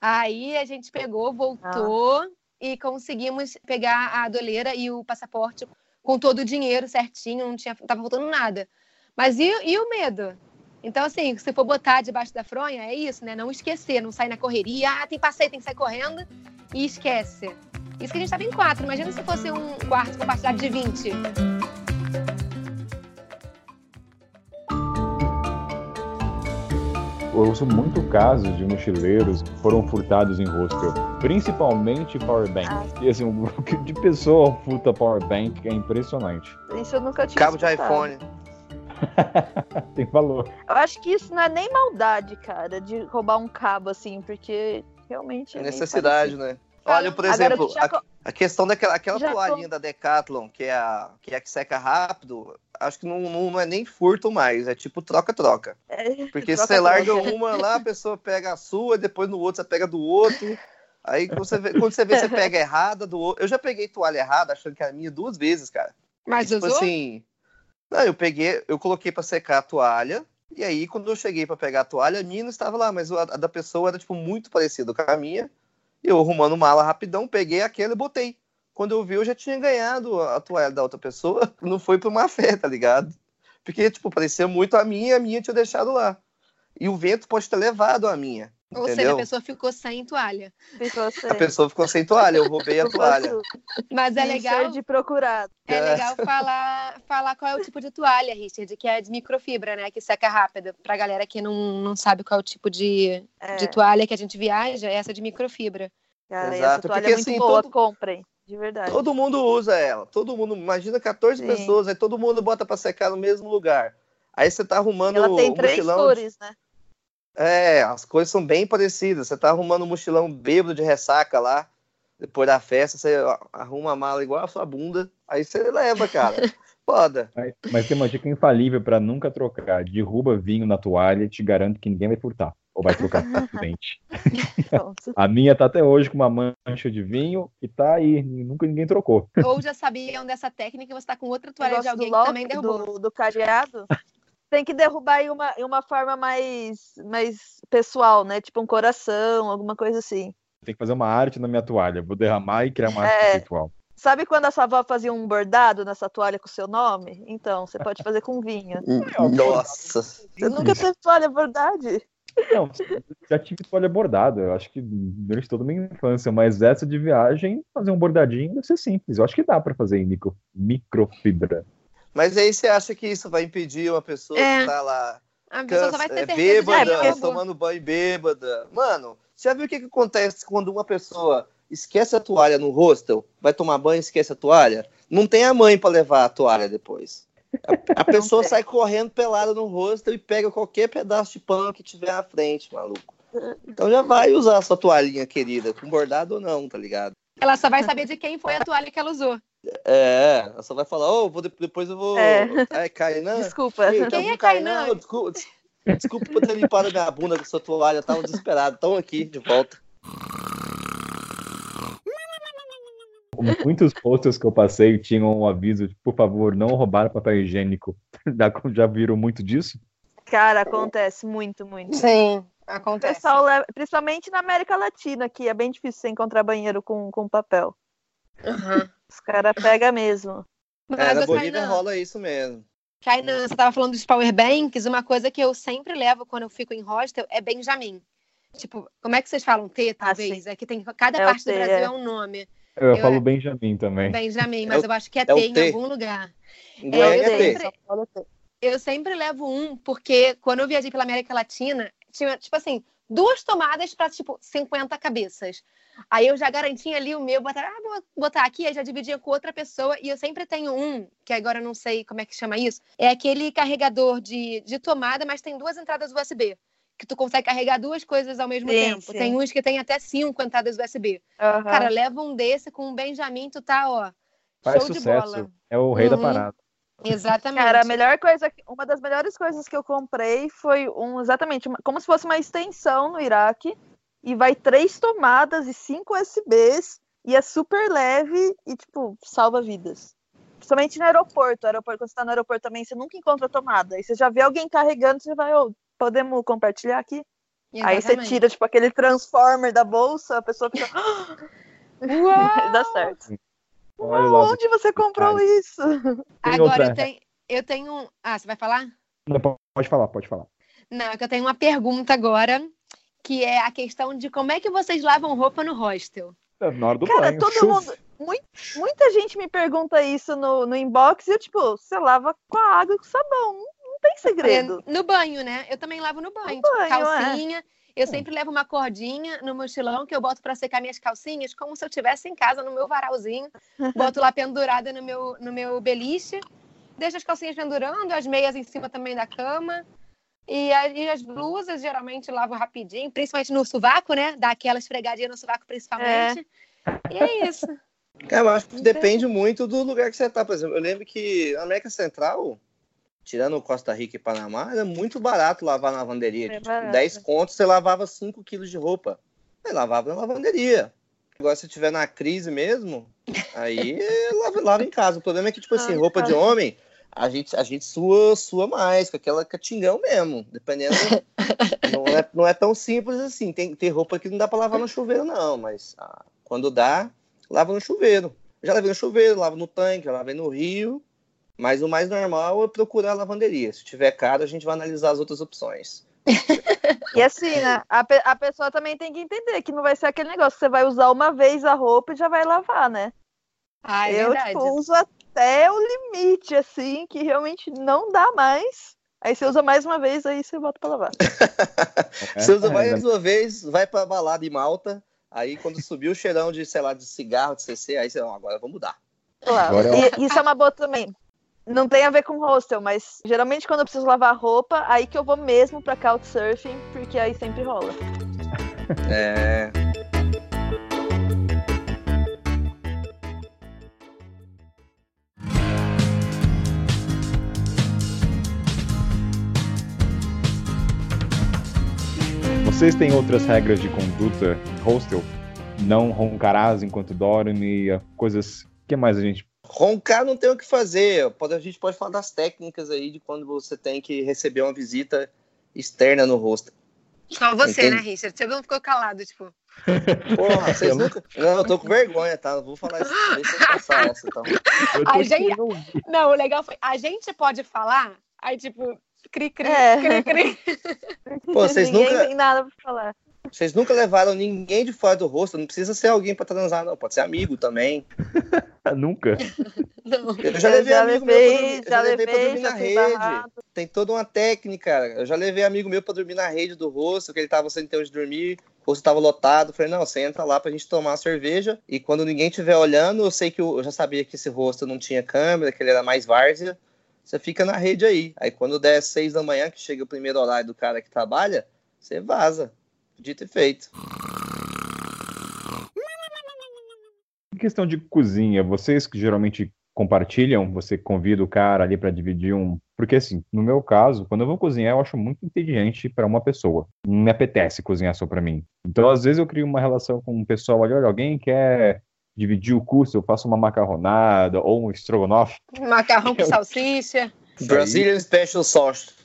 Aí a gente pegou, voltou e conseguimos pegar a doleira e o passaporte com todo o dinheiro certinho, não tinha, tava faltando nada. Mas e, e o medo? Então, assim, se for botar debaixo da fronha, é isso, né? Não esquecer, não sair na correria. Ah, tem passeio, tem que sair correndo e esquece. Isso que a gente tava em quatro. Imagina se fosse um quarto compartilhado de 20. Ouço muito casos de mochileiros que foram furtados em hostel, principalmente powerbank. E assim, o que de pessoa furta powerbank é impressionante. Isso eu nunca tinha Cabo de escutado. iPhone. Tem valor. Eu acho que isso não é nem maldade, cara, de roubar um cabo assim, porque realmente É meio necessidade, né? Olha, por Agora, exemplo, já co- a, a questão daquela aquela toalhinha da Decathlon, que é, a, que é a que seca rápido, acho que não, não, não é nem furto mais, é tipo troca-troca. É, Porque troca, você larga troca. uma lá, a pessoa pega a sua, depois no outro você pega do outro. Aí quando você vê, quando você, vê, você pega errada do outro. Eu já peguei toalha errada, achando que era minha duas vezes, cara. Mas tipo usou? assim. Não, eu peguei, eu coloquei pra secar a toalha, E aí, quando eu cheguei para pegar a toalha, a minha não estava lá, mas a, a da pessoa era, tipo, muito parecida com a minha. Eu arrumando mala rapidão, peguei aquela e botei. Quando eu vi, eu já tinha ganhado a toalha da outra pessoa. Não foi pra uma fé, tá ligado? Porque, tipo, parecia muito a minha e a minha tinha deixado lá. E o vento pode ter levado a minha. Ou entendeu? seja, a pessoa ficou sem toalha. Ficou sem. A pessoa ficou sem toalha, eu roubei a toalha. Mas é legal, de procurado. é É. legal falar, falar qual é o tipo de toalha, Richard, que é de microfibra, né? Que seca rápido. Pra galera que não, não sabe qual é o tipo de, É, de toalha que a gente viaja, é essa de microfibra. cara, Exato, essa toalha porque, é muito assim, boa, todo- comprem. De verdade. Todo mundo usa ela. Todo mundo, imagina 14 Sim. pessoas, aí todo mundo bota pra secar no mesmo lugar. Aí você tá arrumando Ela tem três cores, né? É, as coisas são bem parecidas. Você tá arrumando um mochilão bêbado de ressaca lá. Depois da festa, você arruma a mala igual a sua bunda. Aí você leva, cara. Foda. Mas, mas tem uma dica infalível pra nunca trocar. Derruba vinho na toalha, te garanto que ninguém vai furtar. Ou vai trocar por dente. Pronto. A minha tá até hoje com uma mancha de vinho e tá aí. Nunca ninguém trocou. Ou já sabiam dessa técnica e você tá com outra toalha de alguém do que também derrubou. do, do cadeado, tem que derrubar em uma, em uma forma mais, mais pessoal, né? Tipo um coração, alguma coisa assim. Tem que fazer uma arte na minha toalha. Vou derramar e criar uma É. arte conceitual. Sabe quando a sua avó fazia um bordado nessa toalha com o seu nome? Então, você pode fazer com vinho. Nossa. Você nunca teve toalha bordade? Não, já tive toalha bordada. Eu acho que durante toda a minha infância. Mas essa de viagem, fazer um bordadinho deve ser simples. Eu acho que dá pra fazer em micro, microfibra. Mas aí você acha que isso vai impedir uma pessoa É. que tá lá A pessoa só vai cansa- ter é, bêbada, derrubou. tomando banho bêbada. Mano, você já viu o que, que acontece quando uma pessoa esquece a toalha no hostel, vai tomar banho e esquece a toalha? Não tem a mãe pra levar a toalha depois. A, a pessoa sai correndo pelada no hostel e pega qualquer pedaço de pano que tiver à frente, maluco. Então já vai usar a sua toalhinha querida, com bordado ou não, tá ligado? Ela só vai saber de quem foi a toalha que ela usou. É, ela só vai falar, ô, vou de- depois eu vou. É. Ai, Kainan. Desculpa. Ei, tá Quem é Kainan? Ô, Desculpa, des- desculpa por ter limpado a minha bunda com sua toalha, eu tava desesperado. Tão aqui, de volta. Muitos posters que eu passei tinham um aviso de, por favor, não roubar papel higiênico. Já, já viram muito disso? Cara, acontece muito, muito. Sim, acontece. pessoal principalmente na América Latina, que é bem difícil você encontrar banheiro com, com papel. Uhum. Os caras pegam mesmo. Mas, É, na Bolívia Kainan, rola isso mesmo. Kainan, você tava falando dos powerbanks, uma coisa que eu sempre levo quando eu fico em hostel é Benjamin. Tipo, como é que vocês falam? T, Ah, talvez? é que tem cada É parte do Brasil é. é um nome. Eu, Eu- falo Benjamin também. Benjamin, mas É o- eu acho que é, é T em T. algum lugar. Em É, Goiânia eu é sempre- Eu sempre levo um, porque quando eu viajei pela América Latina, tinha, tipo assim, duas tomadas para tipo, 50 cabeças. Aí eu já garantia ali o meu, botar, ah, vou botar aqui, aí já dividia com outra pessoa. E eu sempre tenho um, que agora eu não sei como é que chama isso, é aquele carregador de, de tomada, mas tem duas entradas USB. Que tu consegue carregar duas coisas ao mesmo Sim, tempo. sim. Tem uns que tem até cinco entradas USB. Aham. Cara, leva um desse com um Benjamin, tu tá, ó, Faz show de sucesso. bola. É o rei da Uhum. parada. Exatamente. Cara, a melhor coisa, uma das melhores coisas que eu comprei foi um exatamente uma- como se fosse uma extensão no Iraque e vai três tomadas e cinco USBs e é super leve e tipo salva vidas. Principalmente no aeroporto. aeroporto quando você tá no aeroporto também, você nunca encontra tomada. Aí você já vê alguém carregando, você vai, ô, podemos compartilhar aqui? Aí você Exatamente. tira tipo aquele transformer da bolsa, a pessoa fica, Uau! dá certo. Olha lá. Onde você comprou Cara. isso? Tem Agora outra- eu tenho, eu tenho. um- Ah, você vai falar? Não, pode falar, pode falar. Não, é que eu tenho uma pergunta agora, que é a questão de como é que vocês lavam roupa no hostel. É na hora do Cara, banho. todo mundo. mui- muita gente me pergunta isso no, no inbox e eu, tipo, você lava com a água e com sabão. Não, tem segredo. É, no banho, né? Eu também lavo no banho. No tipo, banho, é. Eu sempre levo uma cordinha no mochilão que eu boto pra secar minhas calcinhas, como se eu estivesse em casa, no meu varalzinho. Boto lá pendurada no meu, no meu beliche. Deixo as calcinhas pendurando, as meias em cima também da cama. E, a- e as blusas, geralmente, lavo rapidinho, principalmente no sovaco, né? Dá aquela esfregadinha no sovaco, principalmente. E é isso. Cara, eu acho que Não depende muito do lugar que você tá. Por exemplo, eu lembro que na América Central, tirando Costa Rica e Panamá, era muito barato lavar na lavanderia. É Tipo, barato, 10 é. contos, você lavava 5 quilos de roupa. Aí lavava na lavanderia. Agora, se tiver na crise mesmo, aí lava, lava em casa. O problema é que, tipo assim, roupa de homem, a gente, a gente sua, sua mais, com aquela catingão mesmo. Dependendo. não, é, não é tão simples assim. Tem, tem roupa que não dá pra lavar no chuveiro, não. Mas ah, quando dá, lava no chuveiro. Já lavei no chuveiro, lavo no tanque, já lavei no rio. Mas o mais normal é procurar a lavanderia. Se tiver caro, a gente vai analisar as outras opções. E assim, né? A, pe a pessoa também tem que entender que não vai ser aquele negócio que você vai usar uma vez a roupa e já vai lavar, né? Ah, é eu verdade. tipo, uso até o limite, assim, que realmente não dá mais. Aí você usa mais uma vez, aí você bota pra lavar. Você usa mais uma vez, vai pra balada em Malta. Aí quando subir o cheirão de, sei lá, de cigarro, de CC, aí você, ó, agora eu vou mudar. Claro. Agora é E isso é uma boa também. Não tem a ver com hostel, mas geralmente quando eu preciso lavar roupa, aí que eu vou mesmo pra Couchsurfing, porque aí sempre rola. É. Vocês têm outras regras de conduta em hostel? Não roncarás enquanto dorme, coisas. O que mais a gente. Roncar não tem o que fazer. Pode, a gente pode falar das técnicas aí de quando você tem que receber uma visita externa no rosto. Só você, Entendi. né, Richard? Você não ficou calado, tipo. Porra, vocês nunca. Não, eu tô com vergonha, tá? Não vou falar isso. Deixa eu passar essa, então. Eu A gente-. Não, o legal foi. A gente pode falar, aí, tipo, cri, cri, É. cri, cri. Pô, vocês Ninguém nunca, tem nada pra falar. Vocês nunca levaram ninguém de fora do rosto. Não precisa ser alguém pra transar, não. Pode ser amigo também. Nunca. Não. Eu já Eu levei já amigo meu pra levei, dormir, eu já levei pra dormir já na rede. barrado. Tem toda uma técnica. Eu já levei amigo meu pra dormir na rede do rosto, que ele tava sem ter onde dormir, o rosto tava lotado. Falei, não, você entra lá pra gente tomar uma cerveja. E quando ninguém estiver olhando, eu sei que eu, eu já sabia que esse rosto não tinha câmera, que ele era mais várzea. Você fica na rede aí. Aí quando der seis da manhã, que chega o primeiro horário do cara que trabalha, você vaza. Dito e feito. Em questão de cozinha, vocês que geralmente compartilham, você convida o cara ali para dividir um. Porque, assim, no meu caso, quando eu vou cozinhar, eu acho muito inteligente para uma pessoa. Não me apetece cozinhar só para mim. Então, às vezes, eu crio uma relação com um pessoal ali, olha, alguém quer dividir o custo, eu faço uma macarronada ou um estrogonofe. Macarrão com salsicha. Brazilian Special Sauce.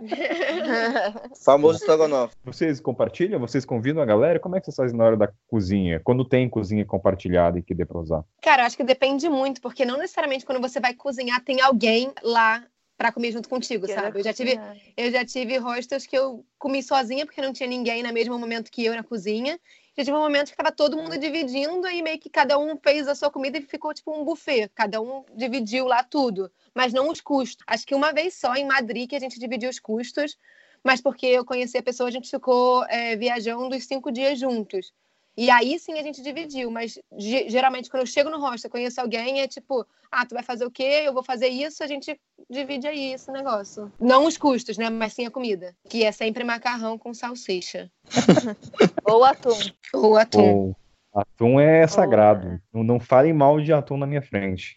Famoso estrogonofe. Vocês compartilham? Vocês convidam a galera? Como é que vocês fazem na hora da cozinha? Quando tem cozinha compartilhada e que dê pra usar? Cara, acho que depende muito, porque não necessariamente quando você vai cozinhar tem alguém lá pra comer junto contigo, sabe? Eu já tive, eu já tive hostels que eu comi sozinha porque não tinha ninguém no mesmo momento que eu na cozinha. Já tive um momento que tava todo mundo dividindo e meio que cada um fez a sua comida e ficou tipo um buffet. Cada um dividiu lá tudo, mas não os custos. Acho que uma vez só em Madrid que a gente dividiu os custos, mas porque eu conheci a pessoa, a gente ficou é, viajando os cinco dias juntos. E aí sim a gente dividiu, mas ge- geralmente quando eu chego no hostel, conheço alguém, é tipo, ah, tu vai fazer o quê? Eu vou fazer isso, a gente divide aí esse negócio. Não os custos, né? Mas sim a comida. Que é sempre macarrão com salsicha. Ou atum. Ou atum. Ou atum é sagrado. Não, não falem mal de atum na minha frente.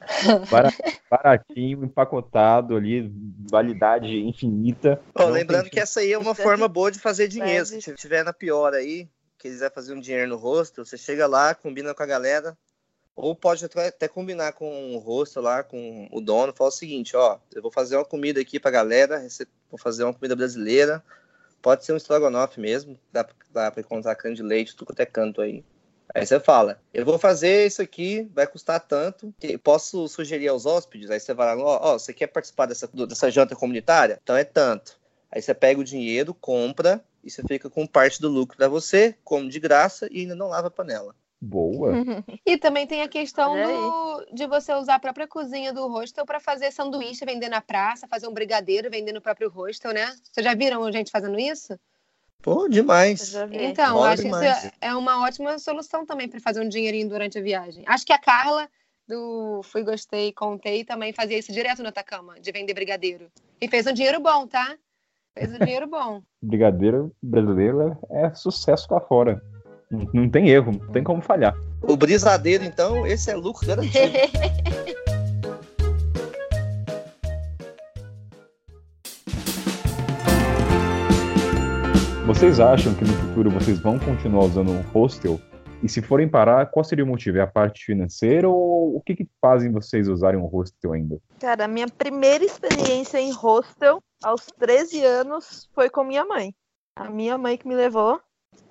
Bara- Baratinho, empacotado ali, validade infinita. Não lembrando tem que essa aí é uma forma boa de fazer dinheiro. Se tiver na pior aí, quiser fazer um dinheiro no rosto, você chega lá, combina com a galera, ou pode até, combinar com o rosto lá, com o dono, fala o seguinte, ó, eu vou fazer uma comida aqui pra galera, vou fazer uma comida brasileira, pode ser um estrogonofe mesmo, dá, pra- dá pra encontrar creme de leite, tudo quanto é canto aí. Aí você fala, eu vou fazer isso aqui, vai custar tanto, posso sugerir aos hóspedes? Aí você vai lá, ó, ó, você quer participar dessa, dessa janta comunitária? Então é tanto. Aí você pega o dinheiro, compra, e você fica com parte do lucro pra você, come de graça e ainda não lava a panela. Boa. E também tem a questão do, de você usar a própria cozinha do hostel para fazer sanduíche, vender na praça, fazer um brigadeiro, vender no próprio hostel, né? Vocês já viram gente fazendo isso? Pô, demais. Então, Bora acho que isso demais. é- é uma ótima solução também para fazer um dinheirinho durante a viagem. Acho que a Carla, do Fui, Gostei, Contei, também fazia isso direto no Atacama, de vender brigadeiro. E fez um dinheiro bom, tá? Fez um dinheiro bom. Brigadeiro brasileiro é, é sucesso lá fora. Não, não tem erro, não tem como falhar. O brisadeiro, então, esse é lucro garantido. Vocês acham que no futuro vocês vão continuar usando um hostel E se forem parar, qual seria o motivo? É a parte financeira ou o que, que fazem vocês usarem um hostel ainda? Cara, a minha primeira experiência em hostel, aos 13 anos, foi com minha mãe. A minha mãe que me levou.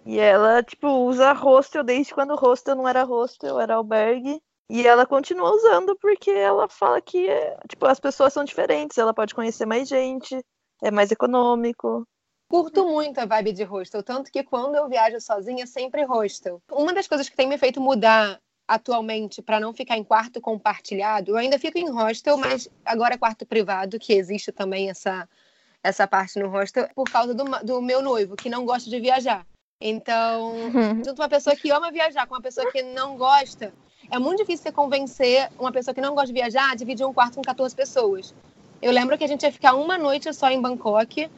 E ela, tipo, usa hostel desde quando hostel não era hostel, era albergue. E ela continua usando porque ela fala que, tipo, as pessoas são diferentes, ela pode conhecer mais gente, é mais econômico. Curto muito a vibe de hostel, tanto que quando eu viajo sozinha, sempre hostel. Uma das coisas que tem me feito mudar atualmente para não ficar em quarto compartilhado, eu ainda fico em hostel, mas agora é quarto privado, que existe também essa, essa parte no hostel, por causa do, do meu noivo, que não gosta de viajar. Então, junto uma pessoa que ama viajar com uma pessoa que não gosta, é muito difícil você convencer uma pessoa que não gosta de viajar a dividir um quarto com 14 pessoas. Eu lembro que a gente ia ficar uma noite só em Bangkok.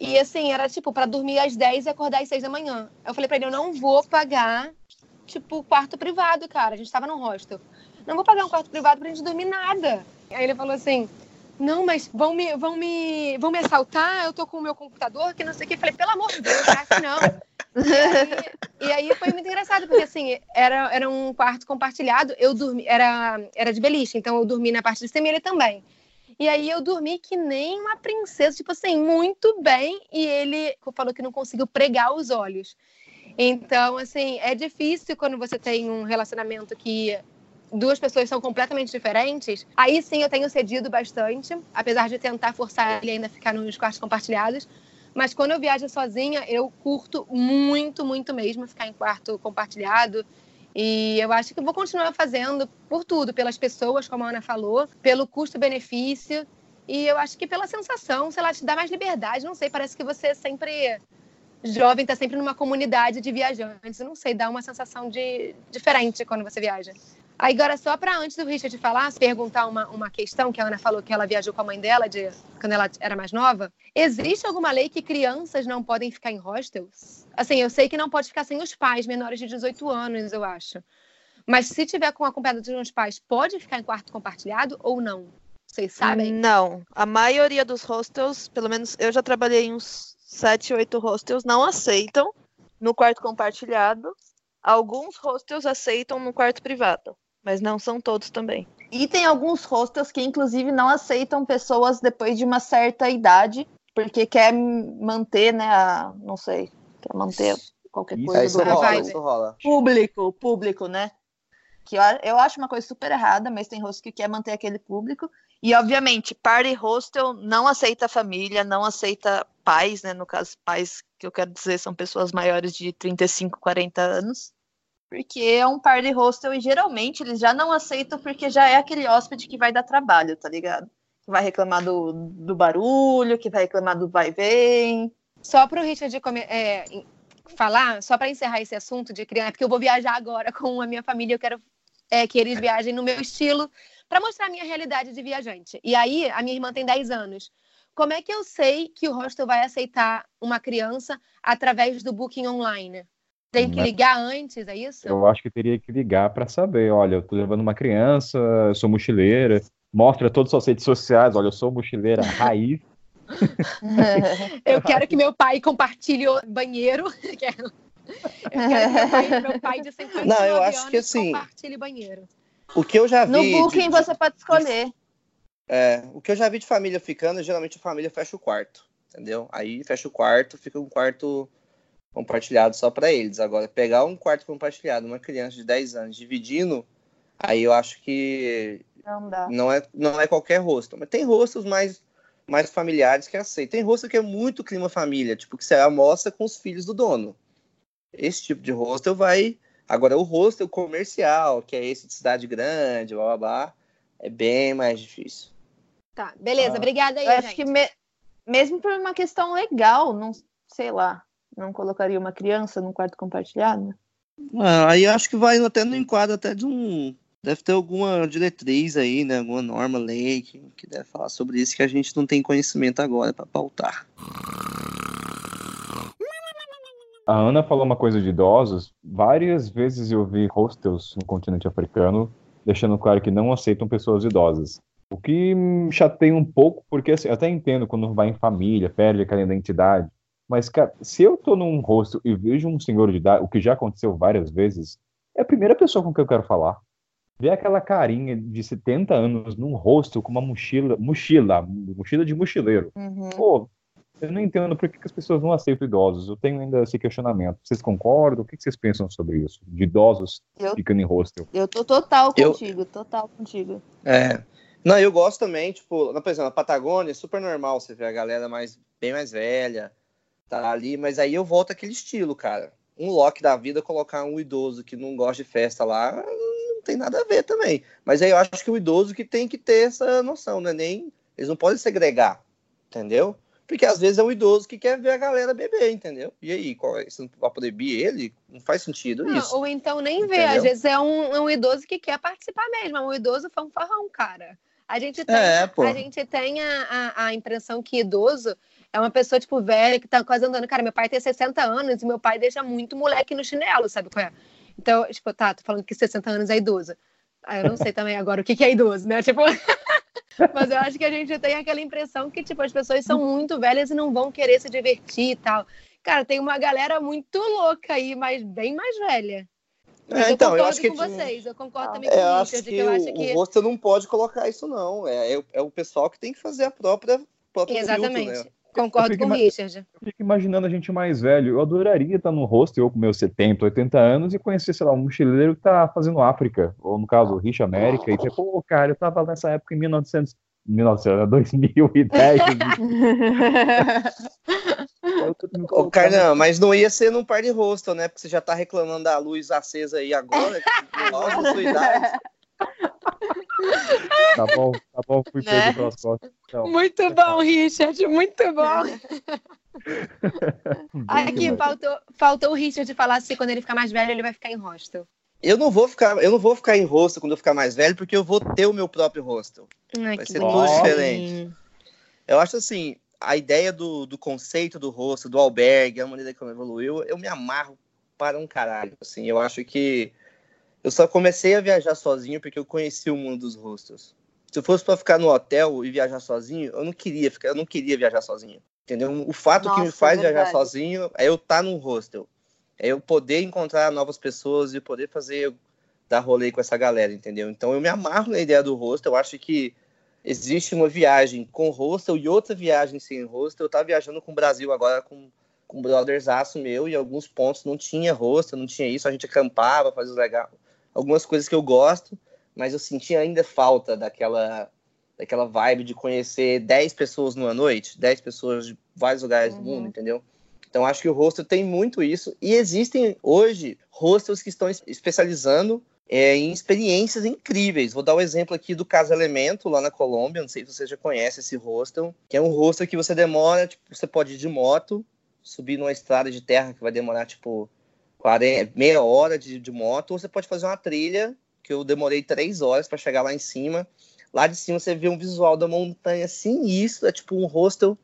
E assim, era tipo para dormir às 10 e acordar às 6 da manhã. Eu falei para ele, eu não vou pagar tipo quarto privado, cara. A gente tava num hostel. Não vou pagar um quarto privado pra gente dormir nada. Aí ele falou assim: "Não, mas vão me vão me vão me assaltar, eu tô com o meu computador, que não sei o que". Eu falei: "Pelo amor de Deus, acho não". E aí, e aí, foi muito engraçado, porque assim, era, era um quarto compartilhado, eu dormi, era, era de beliche, então eu dormi na parte de cima e ele também. E aí eu dormi que nem uma princesa, tipo assim, muito bem, e ele falou que não conseguiu pregar os olhos. Então, assim, é difícil quando você tem um relacionamento que duas pessoas são completamente diferentes. Aí sim eu tenho cedido bastante, apesar de tentar forçar ele ainda ficar nos quartos compartilhados. Mas quando eu viajo sozinha, eu curto muito, muito mesmo ficar em quarto compartilhado. E eu acho que vou continuar fazendo por tudo, pelas pessoas, como a Ana falou, pelo custo-benefício. E eu acho que pela sensação, sei lá, te dá mais liberdade. Não sei, parece que você sempre jovem, está sempre numa comunidade de viajantes. Eu não sei, dá uma sensação de diferente quando você viaja. Agora, só para antes do Richard falar, perguntar uma, uma questão que a Ana falou que ela viajou com a mãe dela de, quando ela era mais nova. Existe alguma lei que crianças não podem ficar em hostels? Assim, eu sei que não pode ficar sem os pais, menores de 18 anos, eu acho. Mas se tiver com acompanhado de uns pais, pode ficar em quarto compartilhado ou não? Vocês sabem? Não. A maioria dos hostels, pelo menos eu já trabalhei em uns 7, 8 hostels, não aceitam no quarto compartilhado. Alguns hostels aceitam no quarto privado mas não são todos também. E tem alguns hostels que, inclusive, não aceitam pessoas depois de uma certa idade, porque quer manter, né, a, não sei, quer manter qualquer coisa isso do rola, isso rola. público, público, né? Que eu, eu acho uma coisa super errada, mas tem hostel que quer manter aquele público. E, obviamente, party hostel não aceita família, não aceita pais, né? No caso, pais que eu quero dizer são pessoas maiores de 35, 40 anos porque é um par de hostel e geralmente eles já não aceitam porque já é aquele hóspede que vai dar trabalho, tá ligado? Que vai reclamar do, do barulho, que vai reclamar do vai e vem. Só para o Richard é, falar, só para encerrar esse assunto de criança, porque eu vou viajar agora com a minha família, eu quero é, que eles viajem no meu estilo, para mostrar a minha realidade de viajante. E aí, a minha irmã tem 10 anos. Como é que eu sei que o hostel vai aceitar uma criança através do booking online? Tem que ligar antes, é isso? Eu acho que teria que ligar para saber. Olha, eu tô levando uma criança, eu sou mochileira. Mostra todas as suas redes sociais. Olha, eu sou mochileira raiz. eu quero que meu pai compartilhe o banheiro. Eu quero que meu pai, meu pai de 59 Não, eu acho que assim, compartilhe banheiro. O que eu já vi. No Booking de, você pode escolher. É, o que eu já vi de família ficando, geralmente a família fecha o quarto, entendeu? Aí fecha o quarto, fica um quarto compartilhado só para eles. Agora, pegar um quarto compartilhado, uma criança de 10 anos dividindo, aí eu acho que não, dá. não, é, não é qualquer rosto. Mas tem rostos mais, mais familiares que aceitam. Tem rosto que é muito clima família, tipo que você almoça com os filhos do dono. Esse tipo de hostel vai. Agora, o hostel comercial, que é esse de cidade grande, blá, blá, blá é bem mais difícil. Tá, beleza, ah. obrigada aí, eu gente. acho que me... mesmo por uma questão legal, não sei lá, não colocaria uma criança num quarto compartilhado? Ah, aí acho que vai até no enquadro até de um. Deve ter alguma diretriz aí, né? Alguma norma, lei que, que deve falar sobre isso que a gente não tem conhecimento agora para pautar. A Ana falou uma coisa de idosos. Várias vezes eu vi hostels no continente africano deixando claro que não aceitam pessoas idosas. O que me chateia um pouco, porque assim, eu até entendo quando vai em família, perde aquela identidade. Mas, cara, se eu tô num rosto e vejo um senhor de idade, o que já aconteceu várias vezes, é a primeira pessoa com quem eu quero falar. Ver aquela carinha de 70 anos num rosto com uma mochila, mochila, mochila de mochileiro. Uhum. Pô, eu não entendo por que, que as pessoas não aceitam idosos. Eu tenho ainda esse questionamento. Vocês concordam? O que, que vocês pensam sobre isso? De idosos Eu- ficando em hostel? Eu tô total Eu- contigo, total contigo. É. Não, eu gosto também, tipo, na- por exemplo, na Patagônia é super normal você ver a galera mais, bem mais velha, tá ali, mas aí eu volto àquele estilo, cara. Um lock da vida colocar um idoso que não gosta de festa lá, não tem nada a ver também. Mas aí eu acho que o idoso que tem que ter essa noção, né? Nem, eles não podem segregar, entendeu? Porque às vezes é o idoso que quer ver a galera beber, entendeu? E aí, qual é? você não vai proibir ele? Não faz sentido Não, isso. ou então nem. Entendeu? Às vezes é um, um idoso que quer participar mesmo. É um idoso fanfarrão, cara. A gente tem, É, a, gente tem a, a, a impressão que idoso é uma pessoa, tipo, velha, que tá quase andando. Cara, meu pai tem 60 anos e meu pai deixa muito moleque no chinelo, sabe qual é? Então, tipo, tá, tô falando que 60 anos é idoso. Ah, eu não sei também agora o que, que é idoso, né? Tipo. Mas eu acho que a gente tem aquela impressão que, tipo, as pessoas são muito velhas e não vão querer se divertir e tal. Cara, tem uma galera muito louca aí, mas bem mais velha. Mas É, eu então, eu concordo acho que com vocês. Eu concordo Ah, também É, com eu o acho Richard, que, que eu acho o, que. o rosto não pode colocar isso, não. É, é, o- é o pessoal que tem que fazer a própria, própria Exatamente. filtro, né? Concordo Eu com o Richard. Eu fico imaginando a gente mais velho. Eu adoraria estar no hostel, eu com meus 70, 80 anos, e conhecer, sei lá, um mochileiro que tá fazendo África. Ou, no caso, o Rich América. E dizer, pô, cara, eu tava nessa época em 1900... 1900, 2010. eu tô me Ô, colocando- Carnan, mas não ia ser num par de hostel, né? Porque você já tá reclamando da luz acesa aí agora, da sua idade. Tá bom, tá bom, fui Né? pego pelas costas. Então, Muito bom, Richard. Muito bom. Aqui, faltou, faltou o Richard falar se quando ele ficar mais velho, ele vai ficar em hostel. Eu não vou ficar, eu não vou ficar em hostel quando eu ficar mais velho, porque eu vou ter o meu próprio hostel. Ai, Vai ser tudo diferente. Eu acho assim, a ideia do, do conceito do hostel, do albergue, a maneira como evoluiu, eu me amarro para um caralho. Assim, eu acho que eu só comecei a viajar sozinho porque eu conheci o mundo dos hostels. Se eu fosse para ficar no hotel e viajar sozinho, eu não queria ficar, eu não queria viajar sozinho. Entendeu? O fato que me Nossa, faz viajar verdade. sozinho é eu estar num hostel. É eu poder encontrar novas pessoas e poder fazer dar rolê com essa galera, entendeu? Então eu me amarro na ideia do hostel, eu acho que existe uma viagem com hostel e outra viagem sem hostel. Eu tava viajando com o Brasil agora com, com um brotherzaço meu e alguns pontos não tinha hostel, não tinha isso, a gente acampava, fazia legal. Algumas coisas que eu gosto, mas eu sentia ainda falta daquela daquela vibe de conhecer 10 pessoas numa noite, 10 pessoas de vários lugares do Uhum. mundo, entendeu? Então acho que o hostel tem muito isso e existem hoje hostels que estão es- especializando é, em experiências incríveis. Vou dar o exemplo aqui do Casa Elemento, lá na Colômbia. Não sei se você já conhece esse hostel, que é um hostel que você demora, tipo, você pode ir de moto, subir numa estrada de terra que vai demorar, tipo, 40, meia hora de, de moto, ou você pode fazer uma trilha, que eu demorei três horas para chegar lá em cima. Lá de cima você vê um visual da montanha sinistro, é tipo um hostel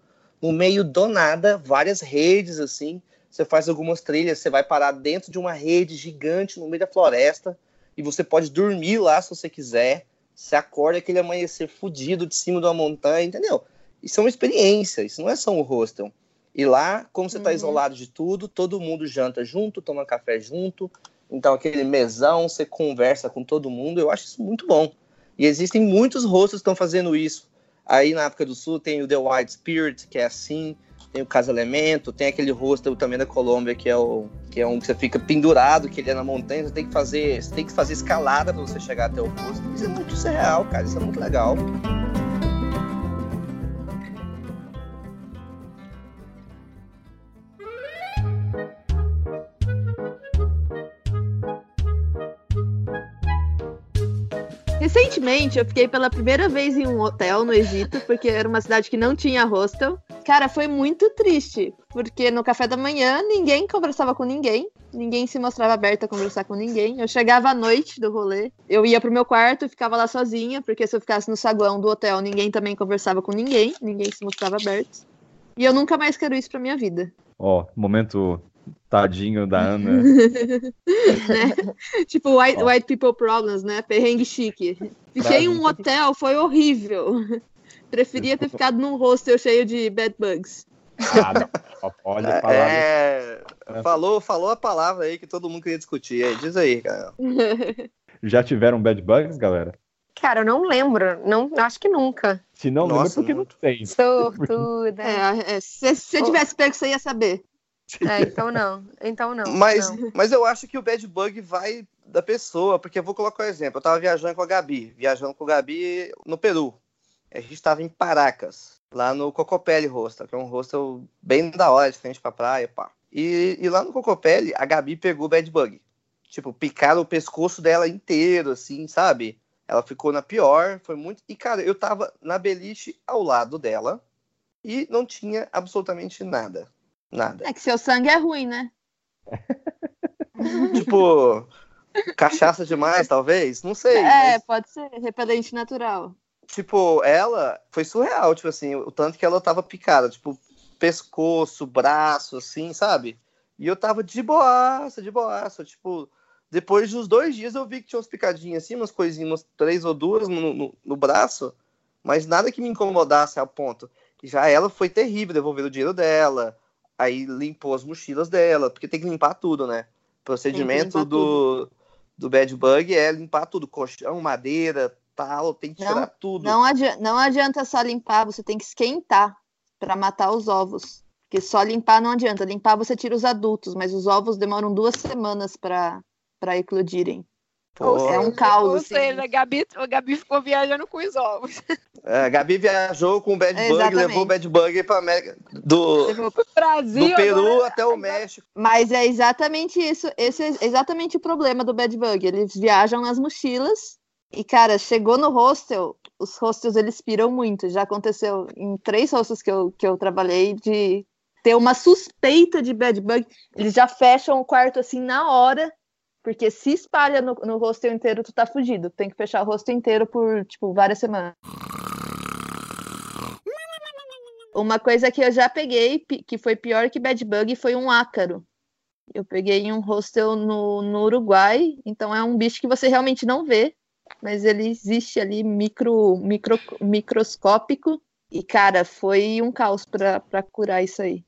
no meio do nada, várias redes assim. Você faz algumas trilhas, você vai parar dentro de uma rede gigante no meio da floresta e você pode dormir lá se você quiser. Você acorda aquele amanhecer fudido de cima de uma montanha, entendeu? Isso é uma experiência, isso não é só um hostel. E lá, como você está Uhum. isolado de tudo, todo mundo janta junto, toma café junto. Então, aquele mesão, você conversa com todo mundo. Eu acho isso muito bom. E existem muitos hostels que estão fazendo isso. Aí na África do Sul tem o The White Spirit, que é assim. Tem o Casa Elemento, tem aquele hostel também da Colômbia, que é, o, que é um que você fica pendurado, que ele é na montanha, você tem que fazer, tem que fazer escalada para você chegar até o hostel. Isso é muito surreal, cara. Isso é muito legal. Recentemente, eu fiquei pela primeira vez em um hotel no Egito, porque era uma cidade que não tinha hostel. Cara, foi muito triste, porque no café da manhã ninguém conversava com ninguém, ninguém se mostrava aberto a conversar com ninguém. Eu chegava à noite do rolê, eu ia pro meu quarto ficava lá sozinha, porque se eu ficasse no saguão do hotel, ninguém também conversava com ninguém, ninguém se mostrava aberto. E eu nunca mais quero isso pra minha vida. Ó, momento tadinho da Ana. Tipo, white, Ó. white people problems, né? Perrengue chique. Fiquei em um hotel, foi horrível. Preferia ter ficado num hostel cheio de bed bugs. Ah, não. Olha a palavra. É, falou, falou a palavra aí que todo mundo queria discutir. Aí, diz aí, cara. Já tiveram bad bugs, galera? Cara, eu não lembro. Não, acho que nunca. Se não lembra, Nossa, porque não muito. tem. Sortuda. É, é, se, se você tivesse pego, você ia saber. É, então não. Então não. Mas, não. mas eu acho que o bad bug vai da pessoa, porque eu vou colocar um exemplo. Eu tava viajando com a Gabi, viajando com a Gabi no Peru. A gente tava em Paracas, lá no Cocopelli Hostel, que é um hostel bem da hora, de frente pra praia, pá. E, e lá no Cocopelli, a Gabi pegou bad bug. Tipo, picaram o pescoço dela inteiro, assim, sabe? Ela ficou na pior, foi muito. E, cara, eu tava na beliche ao lado dela e não tinha absolutamente nada. Nada. É que seu sangue é ruim, né? tipo, cachaça demais, talvez? Não sei. É, mas, pode ser. Repelente natural. tipo, ela foi surreal, tipo assim, o tanto que ela tava picada, tipo, pescoço, braço, assim, sabe? E eu tava de boaça, de boaça, tipo, depois dos dois dias eu vi que tinha umas picadinhas assim, umas coisinhas, umas três ou duas no, no, no braço, mas nada que me incomodasse a ponto. Já ela foi terrível, devolver o dinheiro dela, aí limpou as mochilas dela, porque tem que limpar tudo, né? Procedimento limpar do, do bad bug é limpar tudo, colchão, madeira, tal, tem que Não, tirar tudo. Não adianta, não adianta só limpar, você tem que esquentar para matar os ovos. Porque só limpar não adianta. Limpar você tira os adultos, mas os ovos demoram duas semanas para eclodirem. Pô, é um caos, Ou assim. seja, a Gabi, a Gabi ficou viajando com os ovos. É, a Gabi viajou com o bad bug, Exatamente. levou o bad bug pra América, do, Brasil. do Peru agora- até o México. Mas é exatamente isso, esse é exatamente o problema do bad bug. Eles viajam nas mochilas e, cara, chegou no hostel, os hostels eles piram muito. Já aconteceu em três hostels que eu, que eu trabalhei de ter uma suspeita de bad bug. Eles já fecham o quarto assim na hora, porque se espalha no, no hostel inteiro, tu tá fugido. Tem que fechar o hostel inteiro por, tipo, várias semanas. Uma coisa que eu já peguei, que foi pior que bad bug, foi um ácaro. Eu peguei em um hostel no, no Uruguai, então é um bicho que você realmente não vê, mas ele existe ali micro, micro, microscópico. E, cara, foi um caos pra, pra curar isso aí.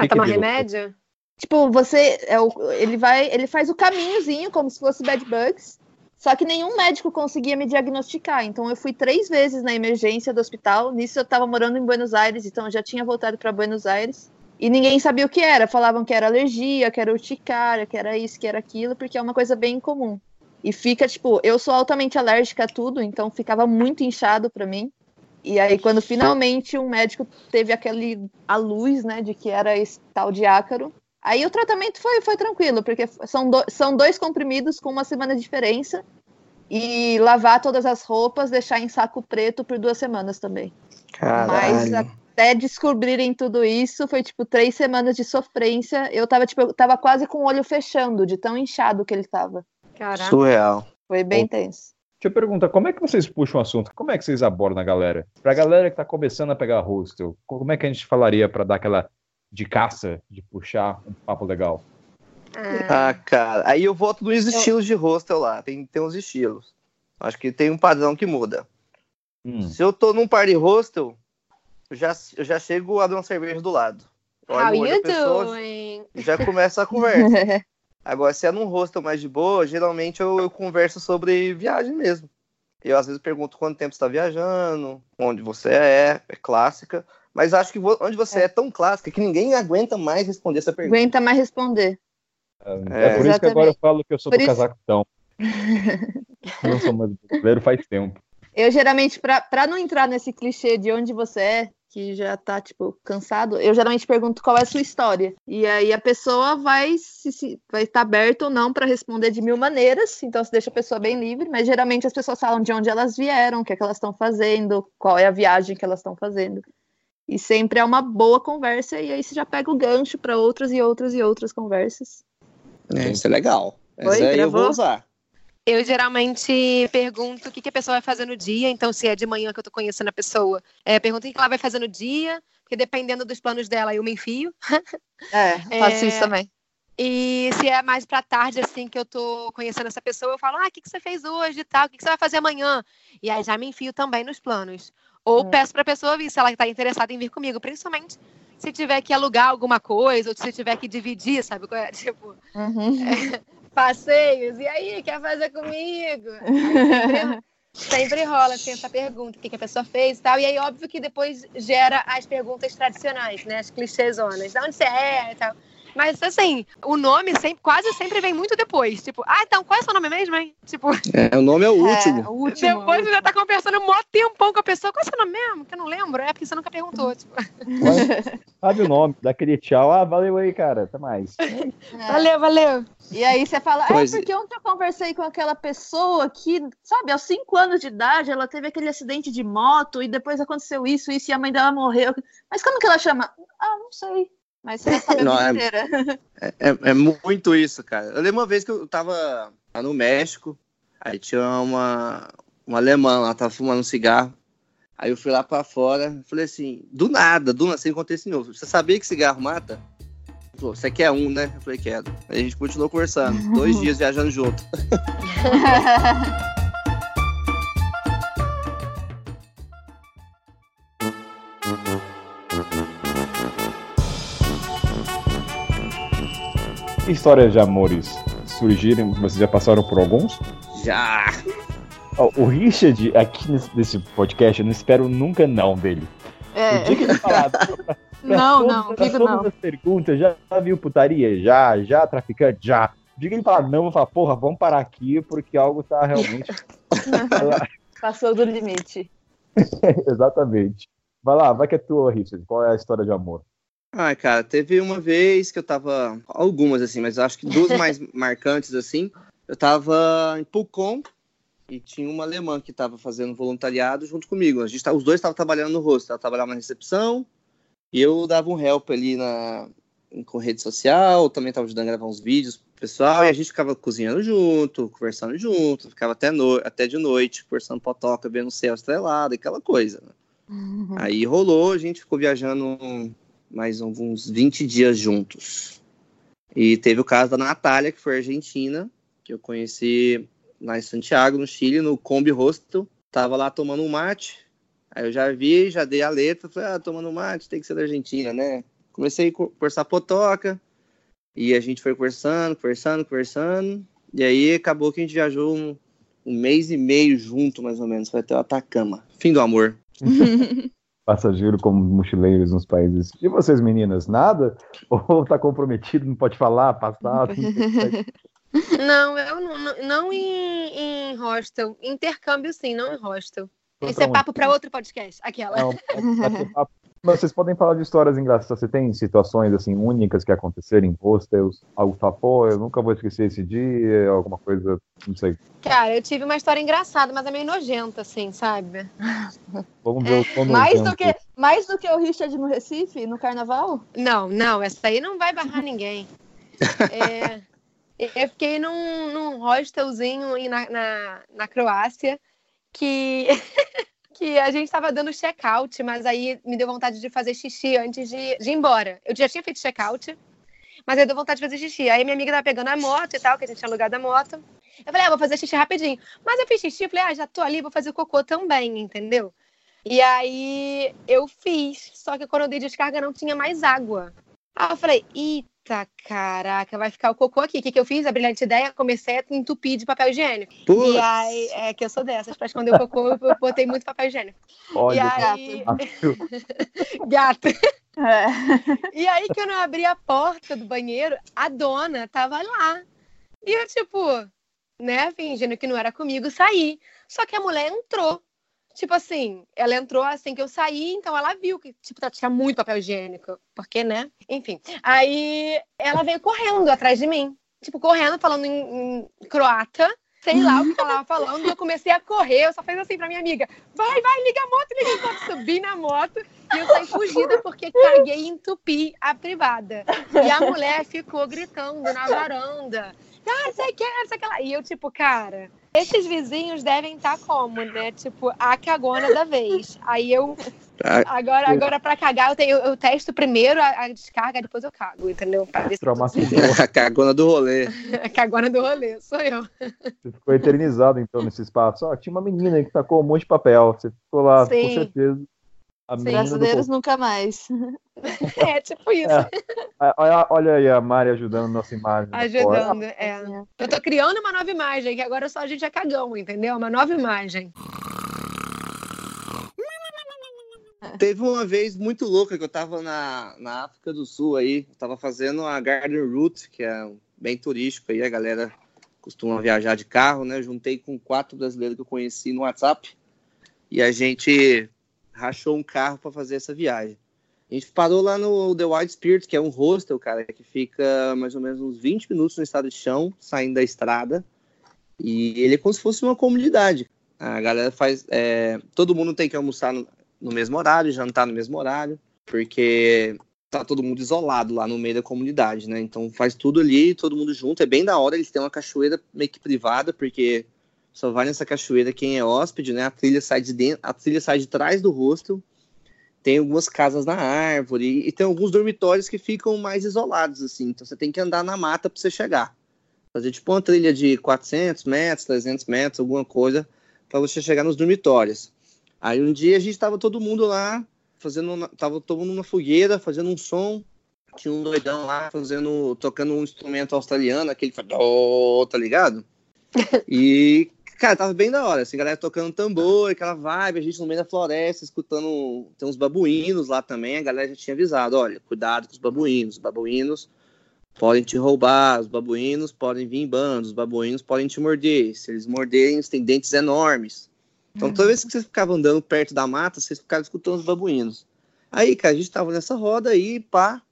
Que tomar remédio? Tipo, você. É o, ele vai. Ele faz o caminhozinho como se fosse bad bugs. Só que nenhum médico conseguia me diagnosticar. Então eu fui três vezes na emergência do hospital. Nisso eu tava morando em Buenos Aires, então eu já tinha voltado para Buenos Aires. E ninguém sabia o que era. Falavam que era alergia, que era urticária, que era isso, que era aquilo, porque é uma coisa bem comum. E fica, tipo, eu sou altamente alérgica a tudo, então ficava muito inchado para mim. E aí, quando finalmente um médico teve aquele a luz, né, de que era esse tal de ácaro, aí o tratamento foi, foi tranquilo, porque são, do- são dois comprimidos com uma semana de diferença. E lavar todas as roupas, deixar em saco preto por duas semanas também. Mas Caralho. até descobrirem tudo isso, foi tipo três semanas de sofrência. Eu tava, tipo, eu tava quase com o olho fechando, de tão inchado que ele tava. Caraca. Surreal. Foi bem Ô. tenso. Deixa eu perguntar, como é que vocês puxam o assunto? Como é que vocês abordam a galera? Pra galera que tá começando a pegar hostel, como é que a gente falaria pra dar aquela de caça, de puxar um papo legal? Ah, Ah, cara. Aí eu volto nos estilos de hostel lá. Tem, tem uns estilos. Acho que tem um padrão que muda. Hum, Se eu tô num party hostel, eu já, eu já chego a dar uma cerveja do lado. Olha how you pessoa, doing? já começa a conversa. Agora, se é num hostel mais de boa, geralmente eu, eu converso sobre viagem mesmo. Eu às vezes pergunto quanto tempo você está viajando, onde você é, é clássica. Mas acho que onde você é. tão clássica que ninguém aguenta mais responder essa pergunta. Aguenta mais responder. é, por isso que agora eu exatamente. falo que eu sou Por do isso- Cazaquistão. não sou mais brasileiro faz tempo. Eu geralmente, pra não entrar nesse clichê de onde você é, que já tá, tipo, cansado, eu geralmente pergunto qual é a sua história. E aí a pessoa vai se, se- vai estar aberta ou não para responder de mil maneiras, então se deixa a pessoa bem livre, mas geralmente as pessoas falam de onde elas vieram, o que, é que elas estão fazendo, qual é a viagem que elas estão fazendo. E sempre é uma boa conversa, e aí você já pega o gancho para outras e outras e outras conversas. É, isso é legal. Oi, Essa aí eu vou usar. Eu geralmente pergunto o que, que a pessoa vai fazer no dia, então se é de manhã que eu tô conhecendo a pessoa, é, pergunto o que que ela vai fazer no dia, porque dependendo dos planos dela eu me enfio. É, faço É, isso também. E se é mais pra tarde, assim, que eu tô conhecendo essa pessoa, eu falo, ah, o que, que você fez hoje e tal, o que, que você vai fazer amanhã? E aí já me enfio também nos planos. Ou Hum. peço pra pessoa vir, se ela tá interessada em vir comigo, principalmente se tiver que alugar alguma coisa, ou se tiver que dividir, sabe? qual é? Tipo, Uhum. passeios, e aí, quer fazer comigo? Sempre, sempre rola assim, essa pergunta, o que, que a pessoa fez e tal. E aí, óbvio que depois gera as perguntas tradicionais, né? As clichêzonas. De onde você é e tal. Mas assim, o nome sempre, quase sempre vem muito depois. Tipo, ah, então qual é o seu nome mesmo, hein? Tipo, É, o nome é o É, último. o último. depois você já tá conversando um mó tempão com a pessoa. Qual é o seu nome mesmo? Que eu não lembro. É porque você nunca perguntou. Tipo, Sabe o nome? Dá aquele tchau. Ah, valeu aí, cara. Até mais. É. valeu, valeu. E aí você fala, Pois é é. porque ontem eu conversei com aquela pessoa que, sabe, aos 5 anos de idade, ela teve aquele acidente de moto e depois aconteceu isso, isso, e a mãe dela morreu. Mas como que ela chama? Ah, não sei. Mas você sabe Não, é- inteira. É, é muito isso, cara. Eu lembro uma vez que eu tava lá no México, aí tinha uma, uma alemã lá, tava fumando um cigarro. Aí eu fui lá pra fora, falei assim, do nada, do nada, sem contexto nenhum. Você sabia que cigarro mata? Ele falou, você quer um, né? Eu falei, quero. Aí a gente continuou conversando, dois dias viajando junto. histórias de amores surgiram? Vocês já passaram por alguns? Já! O Richard, aqui nesse, podcast, eu não espero nunca não dele. O dia que ele falar pra- pra Não, todas- não, digo todas não. as perguntas, já viu putaria? Já, já, traficante? Já. O dia que ele falar não, eu vou falar, porra, vamos parar aqui, porque algo tá realmente... Passou do limite. Exatamente. Vai lá, vai que é tua, Richard. Qual é a história de amor? Ai, cara, teve uma vez que eu tava. Algumas, assim, mas acho que duas mais marcantes, assim. Eu tava em Pucon e tinha uma alemã que tava fazendo voluntariado junto comigo. A gente, tá- os dois estavam trabalhando no rosto. Ela trabalhava na recepção e eu dava um help ali na, com rede social. Também tava ajudando a gravar uns vídeos pro pessoal. E a gente ficava cozinhando junto, conversando junto. Ficava até, no, até de noite, conversando potoca, vendo o céu estrelado, aquela coisa. né? Aí rolou, a gente ficou viajando mais uns 20 dias juntos. E teve o caso da Natália, que foi argentina, que eu conheci lá em Santiago, no Chile, no Combi Hostel. Tava lá tomando um mate. Aí eu já vi, já dei a letra, falei, ah, tomando mate, tem que ser da Argentina, né? Comecei a co- conversar potoca, e a gente foi conversando, conversando, conversando. E aí acabou que a gente viajou um, um mês e meio junto, mais ou menos, foi até o Atacama. Fim do amor. Passageiro como mochileiros nos países. E vocês, meninas, nada? Ou tá comprometido, não pode falar, passado? Não, eu não, não, em, em hostel. Intercâmbio, sim, não em hostel. Isso é papo para outro podcast. Aquela. Não, pode bater papo. Mas vocês podem falar de histórias engraçadas. Você tem situações assim únicas que aconteceram em hostels? Algo pô, eu nunca vou esquecer esse dia, alguma coisa, não sei. Cara, eu tive uma história engraçada, mas é meio nojenta, assim, sabe? Vamos ver o quão Mais do, que, mais do que o Richard no Recife, no carnaval? Não, não, essa aí não vai barrar ninguém. É, eu fiquei num, num hostelzinho na, na, na Croácia que, que a gente tava dando check-out, mas aí me deu vontade de fazer xixi antes de, de ir embora. Eu já tinha feito check-out, mas aí deu vontade de fazer xixi. Aí minha amiga tava pegando a moto e tal, que a gente tinha alugado a moto. Eu falei, ah, vou fazer xixi rapidinho. Mas eu fiz xixi, eu falei, ah, já tô ali, vou fazer cocô também, entendeu? E aí eu fiz, só que quando eu dei descarga não tinha mais água. Aí eu falei, eita caraca, vai ficar o cocô aqui. O que, que eu fiz? A brilhante ideia, comecei a entupir de papel higiênico. Putz. E aí, é que eu sou dessas, pra esconder o cocô, eu botei muito papel higiênico. e Olha, aí, acho- gata. É. E aí, quando eu abri a porta do banheiro, a dona tava lá. E eu, tipo, né, fingindo que não era comigo, saí. Só que a mulher entrou. Tipo assim, ela entrou assim que eu saí, então ela viu que, tipo, tá- tinha muito papel higiênico. Porque, né? Enfim. Aí ela veio correndo atrás de mim. Tipo, correndo, falando em, em croata. Sei lá o que ela tava falando. Eu comecei a correr. Eu só fiz assim pra minha amiga: vai, vai, liga a moto, liga a moto. Subi na moto e eu saí fugida porque caguei e entupi a privada. E a mulher ficou gritando na varanda. Ah, sei que, sei que lá. E eu, tipo, cara, esses vizinhos devem estar como, né? Tipo, a cagona da vez. Aí eu. Ah, Agora, agora pra cagar, eu, tenho, eu, eu testo primeiro a, a descarga, depois eu cago, entendeu? A cagona do rolê. a cagona do rolê, sou eu. Você ficou eternizado então nesse espaço. Ó, tinha uma menina que tacou um monte de papel. Você ficou lá, com Sim. certeza. A Brasileiros nunca mais. É, tipo isso. É. Olha, olha aí a Mari ajudando nossa imagem. Ajudando, é. Eu tô criando uma nova imagem, que agora só a gente é cagão, entendeu? Uma nova imagem. Teve uma vez muito louca que eu tava na, na África do Sul aí, tava fazendo a Garden Route, que é bem turístico aí, a galera costuma viajar de carro, né? Juntei com quatro brasileiros que eu conheci no WhatsApp e a gente rachou um carro para fazer essa viagem. A gente parou lá no The Wild Spirit, que é um hostel, cara, que fica mais ou menos uns 20 minutos no estado de chão, saindo da estrada. E ele é como se fosse uma comunidade. A galera faz. é, todo mundo tem que almoçar no, no mesmo horário, jantar no mesmo horário, porque tá todo mundo isolado lá no meio da comunidade, né? Então faz tudo ali, todo mundo junto. É bem da hora. Eles têm uma cachoeira meio que privada, porque só vai nessa cachoeira quem é hóspede, né? A trilha sai de dentro, a trilha sai de trás do hostel. Tem algumas casas na árvore e tem alguns dormitórios que ficam mais isolados, assim. Então você tem que andar na mata para você chegar. Fazer tipo uma trilha de 400 metros, 300 metros, alguma coisa, para você chegar nos dormitórios. Aí um dia a gente tava todo mundo lá, fazendo, uma- tava todo mundo numa fogueira, fazendo um som. Tinha um doidão lá fazendo, tocando um instrumento australiano, aquele "Dó", tá ligado? E, cara, tava bem da hora, assim, galera tocando tambor, aquela vibe, a gente no meio da floresta, escutando, tem uns babuínos lá também, a galera já tinha avisado, olha, cuidado com os babuínos, os babuínos podem te roubar, os babuínos podem vir em bandos, os babuínos podem te morder, se eles morderem, eles têm dentes enormes. Então, toda vez que vocês ficavam andando perto da mata, vocês ficavam escutando os babuínos. Aí, cara, a gente tava nessa roda aí, pá.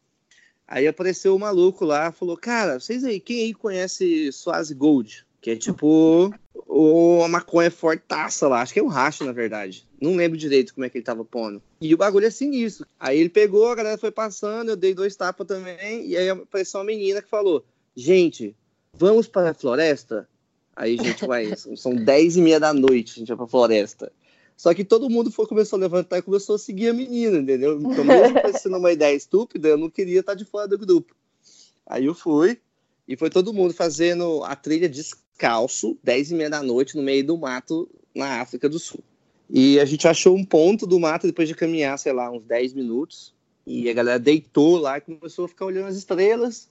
Aí apareceu o maluco lá, falou: Cara, vocês aí, quem aí conhece Suazi Gold? Que é tipo o- uma maconha fortaça lá. Acho que é um racho, na verdade. Não lembro direito como é que ele tava pondo. E o bagulho é sinistro. Aí ele pegou, a galera foi passando, eu dei dois tapas também. E aí apareceu uma menina que falou: Gente, vamos para a floresta? Aí, gente, vai, são 10 e meia da noite, a gente vai pra floresta. Só que todo mundo foi, começou a levantar e começou a seguir a menina, entendeu? Então, mesmo parecendo uma ideia estúpida, eu não queria estar de fora do grupo. Aí eu fui, e foi todo mundo fazendo a trilha descalço, 10 e meia da noite, no meio do mato, na África do Sul. E a gente achou um ponto do mato depois de caminhar, sei lá, uns 10 minutos. E a galera deitou lá e começou a ficar olhando as estrelas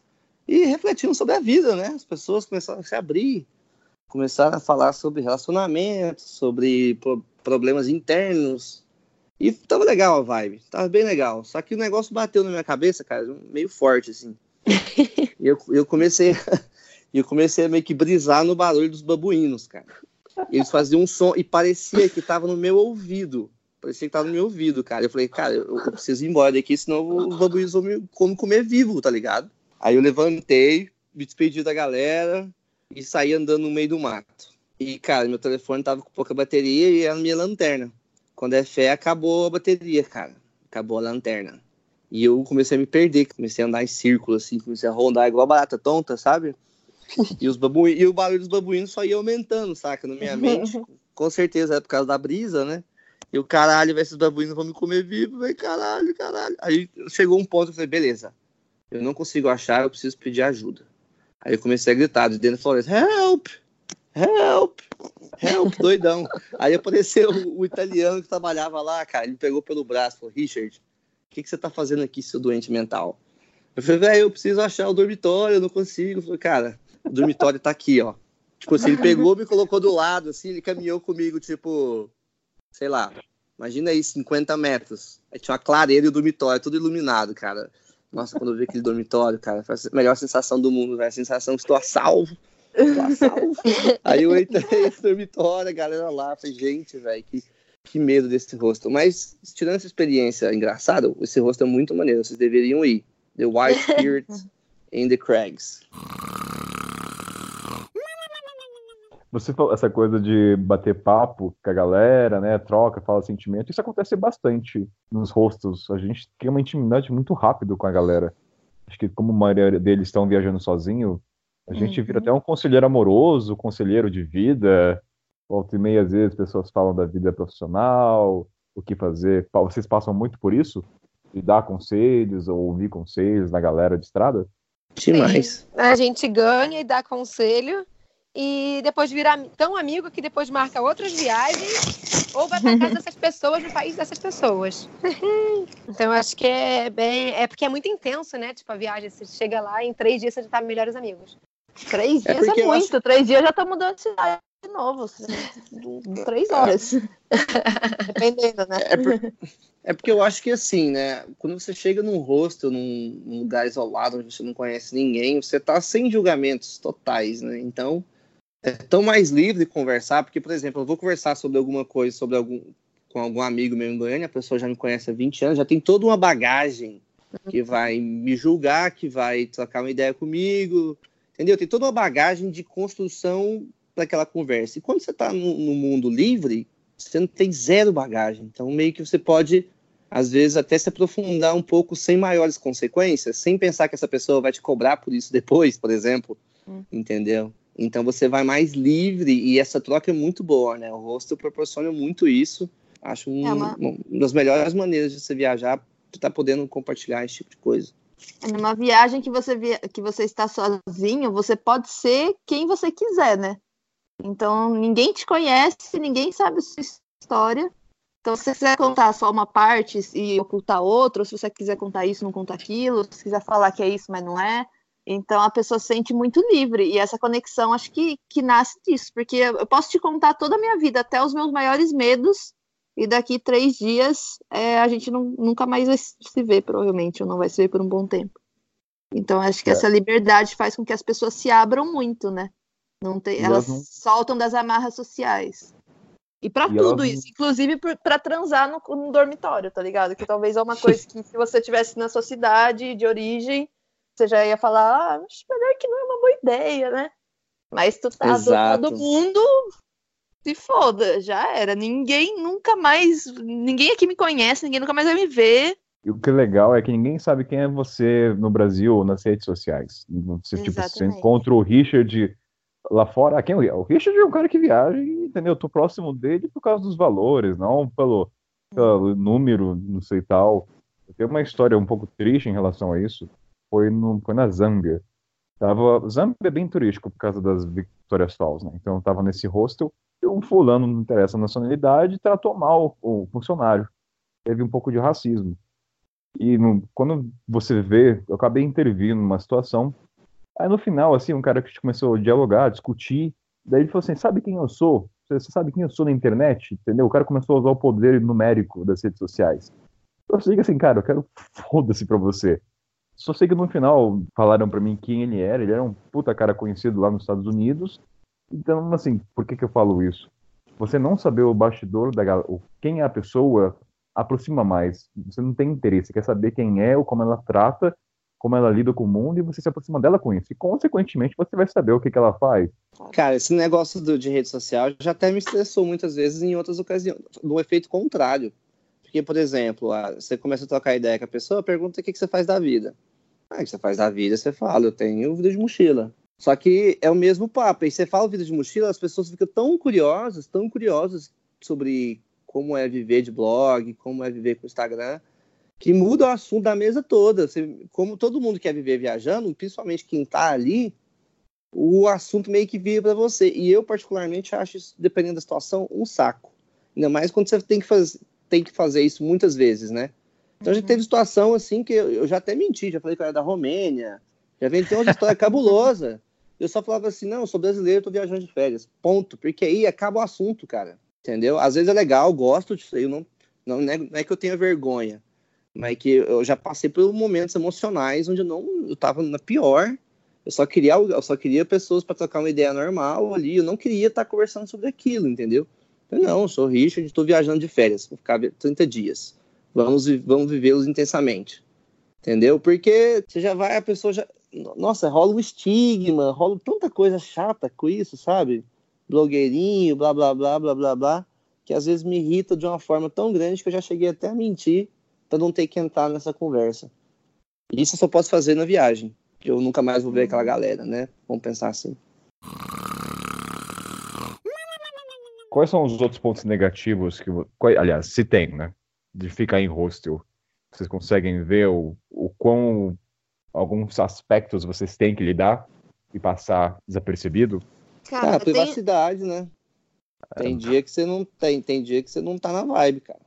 e refletindo sobre a vida, né? As pessoas começaram a se abrir, começaram a falar sobre relacionamento, sobre pro- problemas internos. E tava legal a vibe, tava bem legal. Só que o negócio bateu na minha cabeça, cara, meio forte, assim. E eu, eu comecei. Eu comecei a meio que brisar no barulho dos babuínos, cara. Eles faziam um som e parecia que tava no meu ouvido. Parecia que tava no meu ouvido, cara. Eu falei, cara, eu, preciso ir embora daqui, senão os babuínos vão me como comer vivo, tá ligado? Aí eu levantei, me despedi da galera e saí andando no meio do mato. E, cara, meu telefone tava com pouca bateria e era a minha lanterna. Quando é fé, acabou a bateria, cara. Acabou a lanterna. E eu comecei a me perder, comecei a andar em círculo, assim, comecei a rondar igual barata tonta, sabe? E, os babu... e o barulho dos babuínos só ia aumentando, saca? Na minha mente. Com certeza é por causa da brisa, né? E o caralho, vai, esses babuínos vão me comer vivo, velho, caralho, caralho. Aí chegou um ponto que eu falei, beleza, eu não consigo achar, eu preciso pedir ajuda. Aí eu comecei a gritar de dentro da floresta, help, help, help, doidão. Aí apareceu o, o italiano que trabalhava lá, cara, ele pegou pelo braço, falou, Richard, o que, que você tá fazendo aqui, seu doente mental? Eu falei, velho, eu preciso achar o dormitório, eu não consigo. Eu falei, cara, dormitório tá aqui, ó. Tipo assim, ele pegou, me colocou do lado, assim, ele caminhou comigo, tipo, sei lá, imagina aí, 50 metros. Aí tinha uma clareira e o dormitório, tudo iluminado, cara. Nossa, quando eu vi aquele dormitório, cara, foi a melhor sensação do mundo, velho. A sensação que estou a salvo. Estou a salvo. aí eu entrei nesse dormitório, a galera lá, falei, gente, velho, que, que medo desse rosto. Mas, tirando essa experiência engraçada, esse rosto é muito maneiro, vocês deveriam ir. The White Spirit in the Crags. Você falou essa coisa de bater papo com a galera, né? Troca, fala sentimento. Isso acontece bastante nos rostos. A gente tem uma intimidade muito rápido com a galera. Acho que como a maioria deles estão viajando sozinho, a gente vira até um conselheiro amoroso, conselheiro de vida. Volta e meia, às vezes, pessoas falam da vida profissional, o que fazer. Vocês passam muito por isso? De dar conselhos ou ouvir conselhos da galera de estrada? Demais. A gente ganha e dá conselho e depois virar tão amigo que depois marca outras viagens ou vai pra casa dessas pessoas no país dessas pessoas. então eu acho que é bem. É porque é muito intenso, né? Tipo, a viagem. Você chega lá e em três dias você já tá melhores amigos. Três É dias é, muito. Três dias já tá mudando de cidade de novo. assim, Três horas. Dependendo, né? É, por- é porque eu acho que assim, né? Quando você chega num hostel, num, num lugar isolado, onde você não conhece ninguém, você tá sem julgamentos totais, né? Então, é tão mais livre de conversar, porque, por exemplo, eu vou conversar sobre alguma coisa, sobre algum com algum amigo meu em Goiânia, a pessoa já me conhece há 20 anos, já tem toda uma bagagem que vai me julgar, que vai trocar uma ideia comigo, entendeu? Tem toda uma bagagem de construção para aquela conversa. E quando você está no, no mundo livre, você não tem zero bagagem. Então, meio que você pode, às vezes, até se aprofundar um pouco sem maiores consequências, sem pensar que essa pessoa vai te cobrar por isso depois, por exemplo. Hum. Entendeu? Então você vai mais livre e essa troca é muito boa, né? O hostel proporciona muito isso. Acho um- É uma- uma das melhores maneiras de você viajar, de estar podendo compartilhar esse tipo de coisa. É Numa viagem que você, via- que você está sozinho, você pode ser quem você quiser, né? Então, ninguém te conhece, ninguém sabe a sua história. Então, se você quiser contar só uma parte e ocultar outra, ou se você quiser contar isso, não conta aquilo, se quiser falar que é isso, mas não é. Então, a pessoa se sente muito livre. E essa conexão, acho que, que nasce disso. Porque eu posso te contar toda a minha vida, até os meus maiores medos, e daqui três dias é, a gente não- nunca mais vai se ver, provavelmente, ou não vai se ver por um bom tempo. Então, acho que É. essa liberdade faz com que as pessoas se abram muito, né? Não tem, E elas elas não- soltam das amarras sociais. E pra E tudo elas não- isso, inclusive pra transar no, no dormitório, tá ligado? Que talvez é uma coisa que se você tivesse na sua cidade de origem, você já ia falar, ah, acho melhor que não é uma boa ideia, né? Mas tu tá do Exato. todo mundo, se foda, já era. Ninguém nunca mais, ninguém aqui me conhece, ninguém nunca mais vai me ver. E o que é legal é que ninguém sabe quem é você no Brasil ou nas redes sociais. Você, tipo, você encontra o Richard lá fora. Quem é o Richard? É um cara que viaja, e, entendeu? Eu tô próximo dele por causa dos valores, não pelo, pelo número, não sei tal. Tenho uma história um pouco triste em relação a isso. Foi, no, foi na Zâmbia. Tava, Zâmbia é bem turístico por causa das Victorias Falls, né? Então eu tava nesse hostel e um fulano, não interessa a nacionalidade, tratou mal o funcionário. Teve um pouco de racismo. E no- quando você vê, eu acabei intervindo numa situação. Aí no final, assim, um cara que começou a dialogar, discutir. Daí ele falou assim: Sabe quem eu sou? Você sabe quem eu sou na internet? Entendeu? O cara começou a usar o poder numérico das redes sociais. Eu que assim, cara, eu quero foda-se pra você. Só sei que no final falaram pra mim quem ele era. Ele era um puta cara conhecido lá nos Estados Unidos. Então, assim, por que que eu falo isso? Você não saber o bastidor da quem é a pessoa aproxima mais. Você não tem interesse, você quer saber quem é ou como ela trata, como ela lida com o mundo e você se aproxima dela com isso. E consequentemente você vai saber o que que ela faz. Cara, esse negócio do- de rede social já até me estressou muitas vezes em outras ocasiões, no efeito contrário. Porque, por exemplo, você começa a trocar ideia com a pessoa, pergunta o que, que você faz da vida. Ah, o que você faz da vida? Você fala, eu tenho vida de mochila. Só que é o mesmo papo. E você fala vida de mochila, as pessoas ficam tão curiosas, tão curiosas sobre como é viver de blog, como é viver com Instagram, que muda o assunto da mesa toda. Você- como todo mundo quer viver viajando, principalmente quem tá ali, o assunto meio que vira para você. E eu, particularmente, acho isso, dependendo da situação, um saco. Ainda mais quando você tem que, faz, tem que fazer isso muitas vezes, né? Então já teve situação assim que eu, eu já até menti, já falei que eu era da Romênia, já inventei uma história cabulosa. Eu só falava assim, não, eu sou brasileiro, tô viajando de férias. Ponto. Porque aí acaba o assunto, cara. Entendeu? Às vezes é legal, gosto disso aí, não, não, não é, não é que eu tenha vergonha, mas é que eu já passei por momentos emocionais onde eu não eu tava na pior. Eu só queria eu só queria pessoas para trocar uma ideia normal ali, eu não queria estar conversando sobre aquilo, entendeu? Não, eu sou Richard, estou viajando de férias, vou ficar 30 dias. Vamos vamos vivê-los intensamente. Entendeu? Porque você já vai, a pessoa já nossa, rola um estigma, rola tanta coisa chata com isso, sabe? Blogueirinho, blá blá blá blá blá blá, que às vezes me irrita de uma forma tão grande que eu já cheguei até a mentir para não ter que entrar nessa conversa. Isso eu só posso fazer na viagem, que eu nunca mais vou ver aquela galera, né? Vamos pensar assim. Quais são os outros pontos negativos que, aliás, se tem, né, de ficar em hostel? Vocês conseguem ver o, o quão alguns aspectos vocês têm que lidar e passar desapercebido? Cara, Ah, tem- privacidade, né? Tem dia que você não tem, tem dia que você não tá na vibe, cara.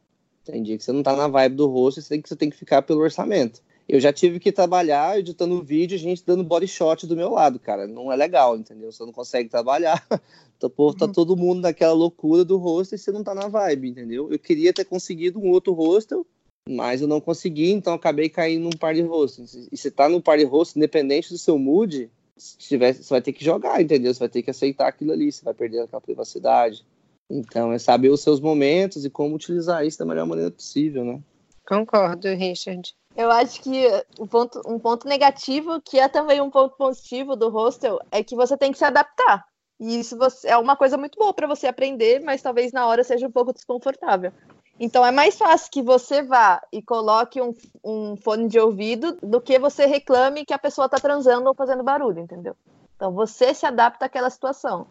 Tem dia que você não tá na vibe do rosto, você tem que, você tem que ficar pelo orçamento. Eu já tive que trabalhar editando vídeo, gente dando body shot do meu lado, cara. Não é legal, entendeu? Você não consegue trabalhar. Então, pô, tá Uhum. todo mundo naquela loucura do rosto e você não tá na vibe, entendeu? Eu queria ter conseguido um outro hostel, mas eu não consegui, então acabei caindo num par de hostels. E você tá num par de hostels, independente do seu mood, se tiver, você vai ter que jogar, entendeu? Você vai ter que aceitar aquilo ali, você vai perder aquela privacidade. Então, é saber os seus momentos e como utilizar isso da melhor maneira possível, né? Concordo, Richard. Eu acho que o ponto- um ponto negativo, que é também um ponto positivo do hostel, é que você tem que se adaptar. E isso é uma coisa muito boa para você aprender, mas talvez na hora seja um pouco desconfortável. Então é mais fácil que você vá e coloque um, um fone de ouvido do que você reclame que a pessoa está transando ou fazendo barulho, entendeu? Então você se adapta àquela situação.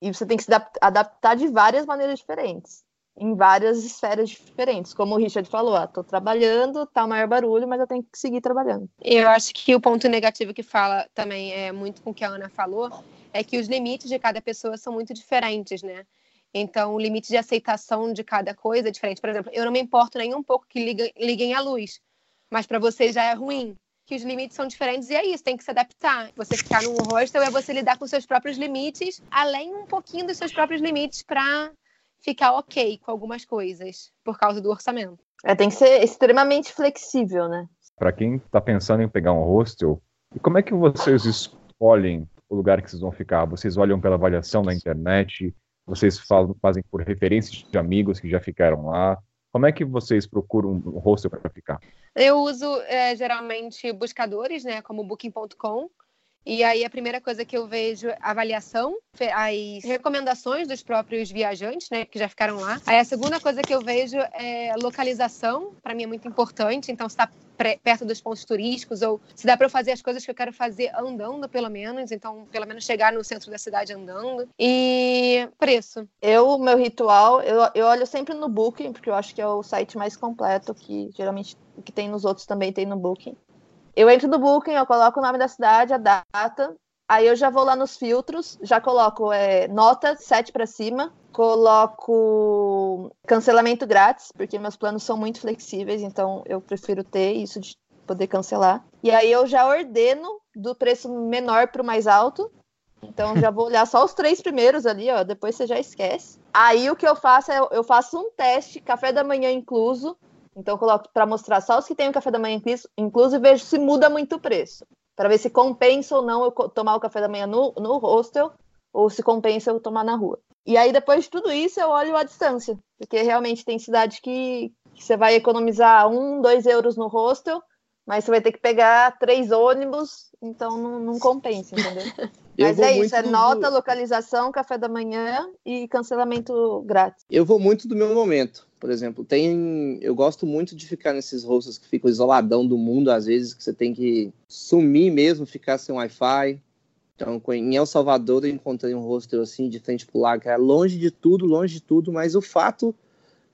E você tem que se adap- adaptar de várias maneiras diferentes, em várias esferas diferentes. Como o Richard falou, ah, tô trabalhando, tá maior barulho, mas eu tenho que seguir trabalhando. Eu acho que o ponto negativo que fala também é muito com o que a Ana falou, é que os limites de cada pessoa são muito diferentes, né? Então, o limite de aceitação de cada coisa é diferente. Por exemplo, eu não me importo nem um pouco que liguem a luz, mas para você já é ruim. Que os limites são diferentes e é isso, tem que se adaptar. Você ficar num hostel é você lidar com seus próprios limites, além um pouquinho dos seus próprios limites para ficar ok com algumas coisas, por causa do orçamento. É, tem que ser extremamente flexível, né? Para quem está pensando em pegar um hostel, e como é que vocês escolhem o lugar que vocês vão ficar? Vocês olham pela avaliação na internet? Vocês falam- fazem por referências de amigos que já ficaram lá? Como é que vocês procuram um hostel para ficar? Eu uso é, geralmente buscadores, né, como Booking.com. E aí a primeira coisa que eu vejo avaliação, as recomendações dos próprios viajantes, né, que já ficaram lá. Aí a segunda coisa que eu vejo é localização, para mim é muito importante. Então, está perto dos pontos turísticos ou se dá para eu fazer as coisas que eu quero fazer andando, pelo menos. Então, pelo menos chegar no centro da cidade andando. E preço. Eu, meu ritual, eu, eu olho sempre no Booking, porque eu acho que é o site mais completo, que geralmente que tem nos outros também tem no Booking. Eu entro no Booking, eu coloco o nome da cidade, a data, aí eu já vou lá nos filtros, já coloco é, nota 7 para cima, coloco cancelamento grátis, porque meus planos são muito flexíveis, então eu prefiro ter isso de poder cancelar. E aí eu já ordeno do preço menor para o mais alto, então já vou olhar só os três primeiros ali, ó. Depois você já esquece. Aí o que eu faço é eu faço um teste, café da manhã incluso. Então eu coloco para mostrar só os que têm o café da manhã incluso, e vejo se muda muito o preço. Para ver se compensa ou não eu tomar o café da manhã no, no hostel ou se compensa eu tomar na rua. E aí depois de tudo isso eu olho a distância, porque realmente tem cidade que, que você vai economizar um, dois euros no hostel, mas você vai ter que pegar três ônibus, então não, não compensa, entendeu? Mas é isso, é do- nota, localização, café da manhã e cancelamento grátis. Eu vou muito do meu momento. Por exemplo, tem. Eu gosto muito de ficar nesses hostels que ficam isoladão do mundo, às vezes, que você tem que sumir mesmo, ficar sem Wi-Fi. Então, em El Salvador, eu encontrei um hostel assim, de frente pro lago, que era longe de tudo, longe de tudo, mas o fato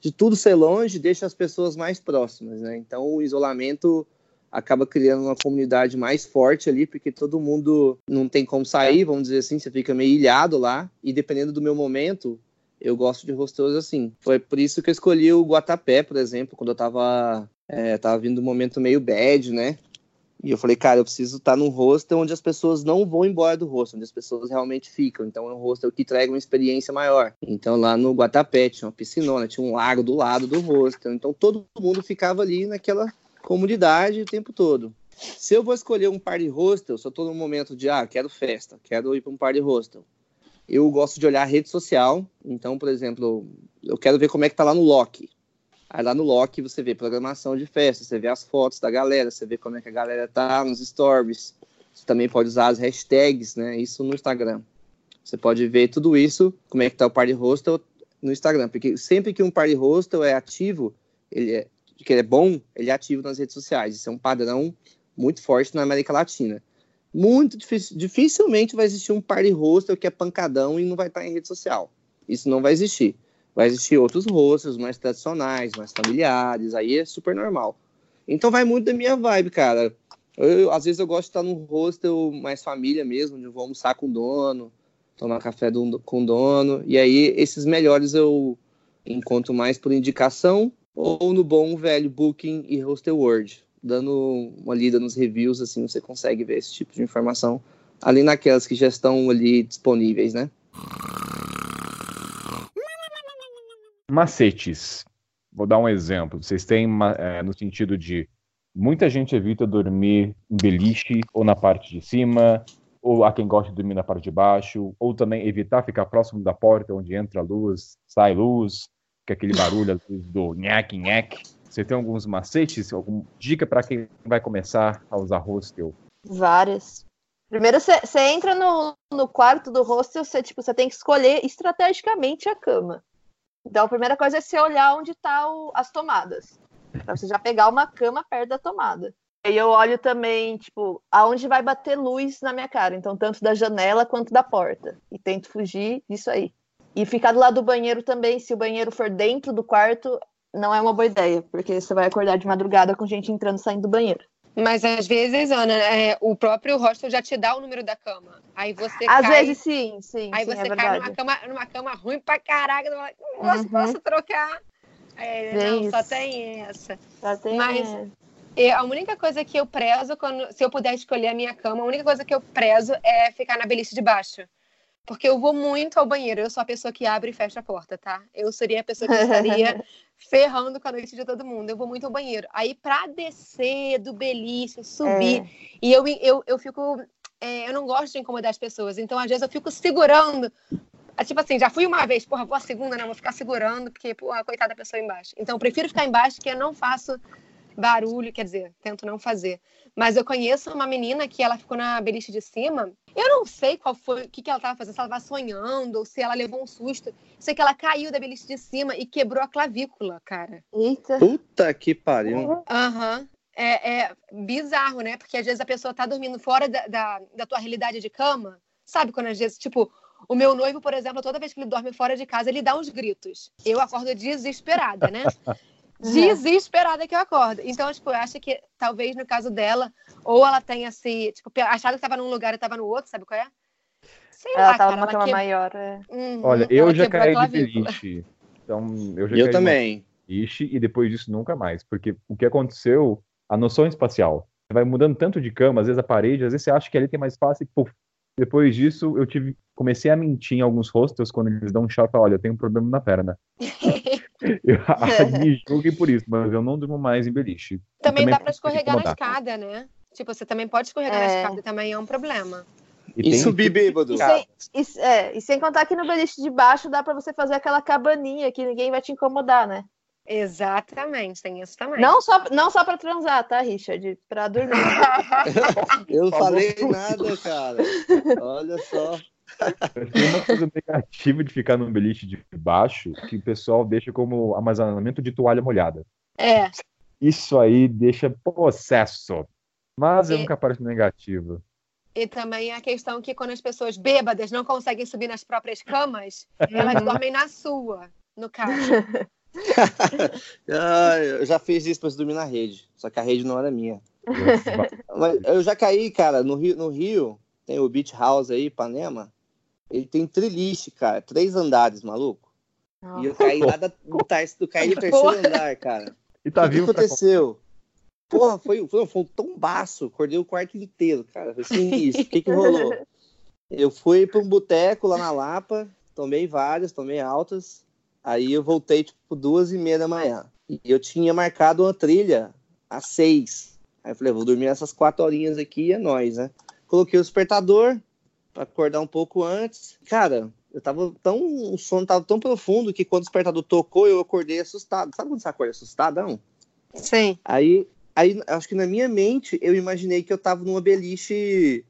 de tudo ser longe deixa as pessoas mais próximas, né? Então, o isolamento acaba criando uma comunidade mais forte ali, porque todo mundo não tem como sair, vamos dizer assim, você fica meio ilhado lá, e dependendo do meu momento, eu gosto de hostels assim. Foi por isso que eu escolhi o Guatapé, por exemplo, quando eu tava, é, tava vindo um momento meio bad, né? E eu falei, cara, eu preciso estar num hostel onde as pessoas não vão embora do hostel, onde as pessoas realmente ficam. Então é um hostel que entrega uma experiência maior. Então lá no Guatapé tinha uma piscinona, tinha um lago do lado do hostel. Então todo mundo ficava ali naquela comunidade o tempo todo. Se eu vou escolher um party hostel, se eu tô num momento de, ah, quero festa, quero ir para um party hostel, eu gosto de olhar a rede social. Então, por exemplo, eu quero ver como é que tá lá no Loki. Aí lá no Loki você vê programação de festa, você vê as fotos da galera, você vê como é que a galera tá nos stories. Você também pode usar as hashtags, né? Isso no Instagram. Você pode ver tudo isso, como é que tá o party hostel no Instagram, porque sempre que um party hostel é ativo, ele é, que ele é bom, ele é ativo nas redes sociais. Isso é um padrão muito forte na América Latina. Muito difícil, dificilmente vai existir um party hostel que é pancadão e não vai estar em rede social. Isso não vai existir. Vai existir outros hostels mais tradicionais, mais familiares, aí é super normal. Então vai muito da minha vibe, cara. Eu, às vezes eu gosto de estar num hostel mais família mesmo, onde eu vou almoçar com o dono, tomar café do, com o dono. E aí, esses melhores eu encontro mais por indicação ou no bom velho Booking e Hostel World. Dando uma lida nos reviews, assim, você consegue ver esse tipo de informação. Além daquelas que já estão ali disponíveis, né? Macetes. Vou dar um exemplo. Vocês têm é, no sentido de muita gente evita dormir em beliche ou na parte de cima, ou há quem gosta de dormir na parte de baixo, ou também evitar ficar próximo da porta onde entra luz, sai luz, que é aquele barulho do nhaque, nhaque. Você tem alguns macetes, alguma dica para quem vai começar a usar hostel? Várias. Primeiro, você entra no, no quarto do hostel, você tipo, tem que escolher estrategicamente a cama. Então, a primeira coisa é você olhar onde estão tá as tomadas. Pra você já pegar uma cama perto da tomada. E eu olho também, tipo, aonde vai bater luz na minha cara. Então, tanto da janela quanto da porta. E tento fugir disso aí. E ficar do lado do banheiro também, se o banheiro for dentro do quarto, não é uma boa ideia, porque você vai acordar de madrugada com gente entrando e saindo do banheiro. Mas às vezes, Ana, é, o próprio hostel já te dá o número da cama. Aí você Às cai, vezes sim, sim. Aí sim, você é cai numa cama, numa cama ruim pra caraca. Não uhum. posso trocar. É, não, isso. só tem essa. Só tem Mas a única coisa que eu prezo, quando, se eu puder escolher a minha cama, a única coisa que eu prezo é ficar na beliche de baixo. Porque eu vou muito ao banheiro. Eu sou a pessoa que abre e fecha a porta, tá? Eu seria a pessoa que estaria ferrando com a noite de todo mundo. Eu vou muito ao banheiro. Aí, pra descer do beliche, subir. É. E eu, eu, eu fico. É, eu não gosto de incomodar as pessoas. Então, às vezes, eu fico segurando. É, tipo assim, já fui uma vez, porra, vou a segunda, não, vou ficar segurando, porque, porra, coitada da pessoa embaixo. Então, eu prefiro ficar embaixo, que eu não faço barulho, quer dizer, tento não fazer. Mas eu conheço uma menina que ela ficou na beliche de cima. Eu não sei qual foi, o que, que ela estava fazendo, se ela estava sonhando ou se ela levou um susto. Sei que ela caiu da beliche de cima e quebrou a clavícula, cara. Eita. Puta que pariu. Aham. Uhum. É, é, bizarro, né? Porque às vezes a pessoa tá dormindo fora da, da, da tua realidade de cama. Sabe quando às vezes, tipo, o meu noivo, por exemplo, toda vez que ele dorme fora de casa, ele dá uns gritos. Eu acordo desesperada, né? Desesperada que eu acordo. Então, tipo, eu acho que talvez no caso dela, ou ela tenha se, tipo, achado que estava num lugar e estava no outro, sabe qual é? Sei ela lá, tava cara, numa cama que... maior. É. Uhum, Olha, eu já caí de beliche. Então, eu já eu também. beliche e depois disso nunca mais. Porque o que aconteceu, a noção espacial. Vai mudando tanto de cama, às vezes a parede, às vezes você acha que ali tem mais fácil e puf. Depois disso, eu tive, comecei a mentir em alguns hostels quando eles dão um choque, olha, eu tenho um problema na perna. Eu, me julguem por isso, mas eu não durmo mais em beliche. Também, também dá para escorregar na escada, né? Tipo, você também pode escorregar é. na escada, também é um problema. E, e subir bêbado. E sem, e, é, e sem contar que no beliche de baixo dá para você fazer aquela cabaninha que ninguém vai te incomodar, né? Exatamente, tem isso também. Não só, não só para transar, tá, Richard? Para dormir. eu não falei nada, cara. Olha só. Tem uma coisa negativa de ficar no beliche de baixo que o pessoal deixa como armazenamento de toalha molhada. É. Isso aí deixa possesso. Mas e... eu nunca pareço negativo. E também a questão que quando as pessoas bêbadas não conseguem subir nas próprias camas, elas dormem na sua, no caso. ah, eu já fiz isso para dormir na rede, só que a rede não era minha. Mas eu já caí, cara, no Rio, no Rio tem o Beach House aí, Ipanema. Ele tem triliche, cara. Três andares, maluco. E eu caí lá da, do, do, caí do terceiro Porra. andar, cara. E tá o que aconteceu? Pra... Porra, foi, foi, foi um tombaço. Acordei o quarto inteiro, cara. Foi sinistro. O que que rolou? Eu fui pra um boteco lá na Lapa, tomei várias, tomei altas. Aí eu voltei, tipo, duas e meia da manhã. E eu tinha marcado uma trilha às seis. Aí eu falei, vou dormir essas quatro horinhas aqui e é nóis, né? Coloquei o despertador, para acordar um pouco antes. Cara, eu tava tão. O sono tava tão profundo que quando o despertador tocou, eu acordei assustado. Sabe quando você acorda assustadão? Sim. Aí, aí, acho que na minha mente, eu imaginei que eu tava numa beliche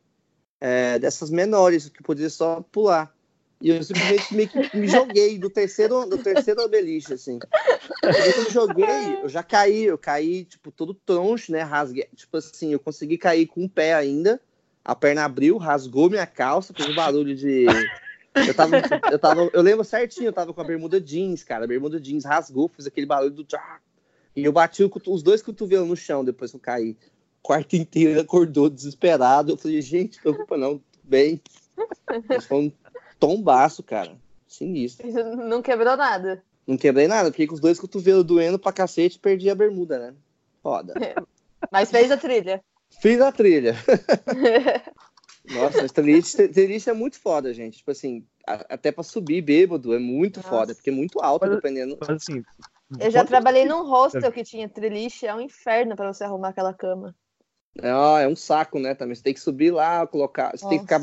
é, dessas menores, que podia só pular. E eu simplesmente que me joguei do terceiro, do terceiro beliche, assim. Eu me joguei, eu já caí, eu caí, tipo, todo troncho, né? Rasguei. Tipo assim, eu consegui cair com o pé ainda a perna abriu, rasgou minha calça, fez um barulho de. Eu tava, eu tava, eu lembro certinho, eu tava com a bermuda jeans, cara. A bermuda jeans rasgou, fez aquele barulho do. E eu bati os dois cotovelos no chão depois que eu caí. O quarto inteiro acordou desesperado. Eu falei, gente, não preocupa não, tudo bem. Foi um tombaço, cara. Sinistro. Não quebrou nada. Não quebrei nada, fiquei com os dois cotovelos doendo pra cacete e perdi a bermuda, né? Foda. Mas fez a trilha. Fiz a trilha. Nossa, mas trilha, trilha é muito foda, gente. Tipo assim, a- até pra subir bêbado é muito Nossa. foda, porque é muito alto, Mas- dependendo. Mas assim. Eu já trabalhei num hostel que tinha triliche, é um inferno pra você arrumar aquela cama. Não, é um saco, né? Também você tem que subir lá, colocar. Você tem que ficar,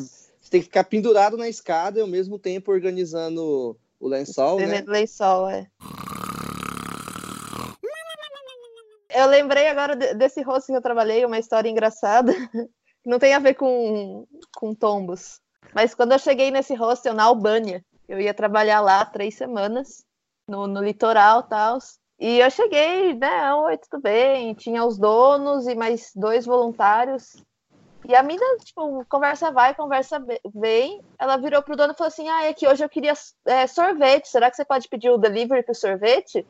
tem que ficar pendurado na escada e ao mesmo tempo organizando o lençol, né? Tremendo lençol, é. Eu lembrei agora de- desse hostel que eu trabalhei, uma história engraçada. Não tem a ver com, com tombos. Mas quando eu cheguei nesse hostel na Albânia, eu ia trabalhar lá três semanas, no, no litoral e tal. E eu cheguei, né? Oi, tudo bem? Tinha os donos e mais dois voluntários. E a mina, tipo, conversa vai, conversa vem. Ela virou pro dono e falou assim: Ah, é que hoje eu queria é, sorvete. Será que você pode pedir o delivery pro sorvete?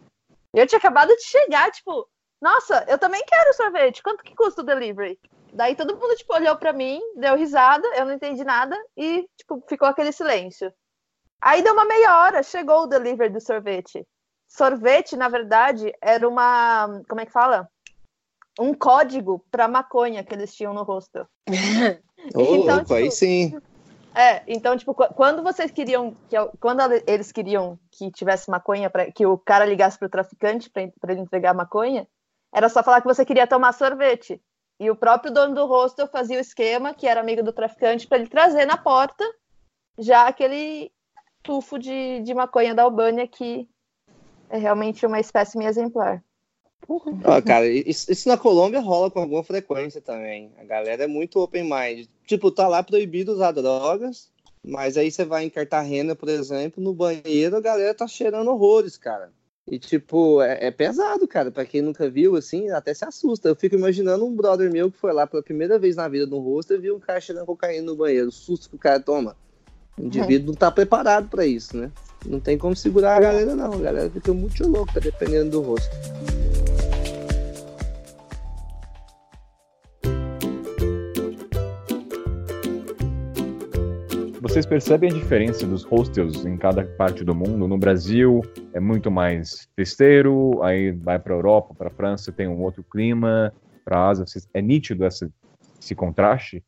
E eu tinha acabado de chegar, tipo, nossa, eu também quero sorvete. Quanto que custa o delivery? Daí todo mundo, tipo, olhou pra mim, deu risada, eu não entendi nada e, tipo, ficou aquele silêncio. Aí deu uma meia hora, chegou o delivery do sorvete. Sorvete, na verdade, era uma. Como é que fala? Um código pra maconha que eles tinham no hostel. Ô, Então, louco, aí tipo, sim. É, então, tipo, qu- quando vocês queriam, que, quando eles queriam que tivesse maconha, pra, que o cara ligasse pro traficante pra ele entregar maconha, era só falar que você queria tomar sorvete. E o próprio dono do hostel fazia o esquema, que era amigo do traficante, pra ele trazer na porta já aquele tufo de, de maconha da Albânia, que é realmente uma espécime exemplar. Ó, cara, isso, isso na Colômbia rola com alguma frequência também. A galera é muito open mind. Tipo, tá lá proibido usar drogas, mas aí você vai em Cartagena, por exemplo, no banheiro, a galera tá cheirando horrores, cara. E, tipo, é, é pesado, cara. Pra quem nunca viu, assim, até se assusta. Eu fico imaginando um brother meu que foi lá pela primeira vez na vida no rosto e viu um cara cheirando cocaína no banheiro. O susto que o cara toma. O indivíduo não tá preparado pra isso, né? Não tem como segurar a galera, não. A galera fica muito louca, dependendo do rosto. Vocês percebem a diferença dos hostels em cada parte do mundo? No Brasil é muito mais festeiro, aí vai para a Europa, para a França tem um outro clima, para a Ásia é nítido essa, esse contraste?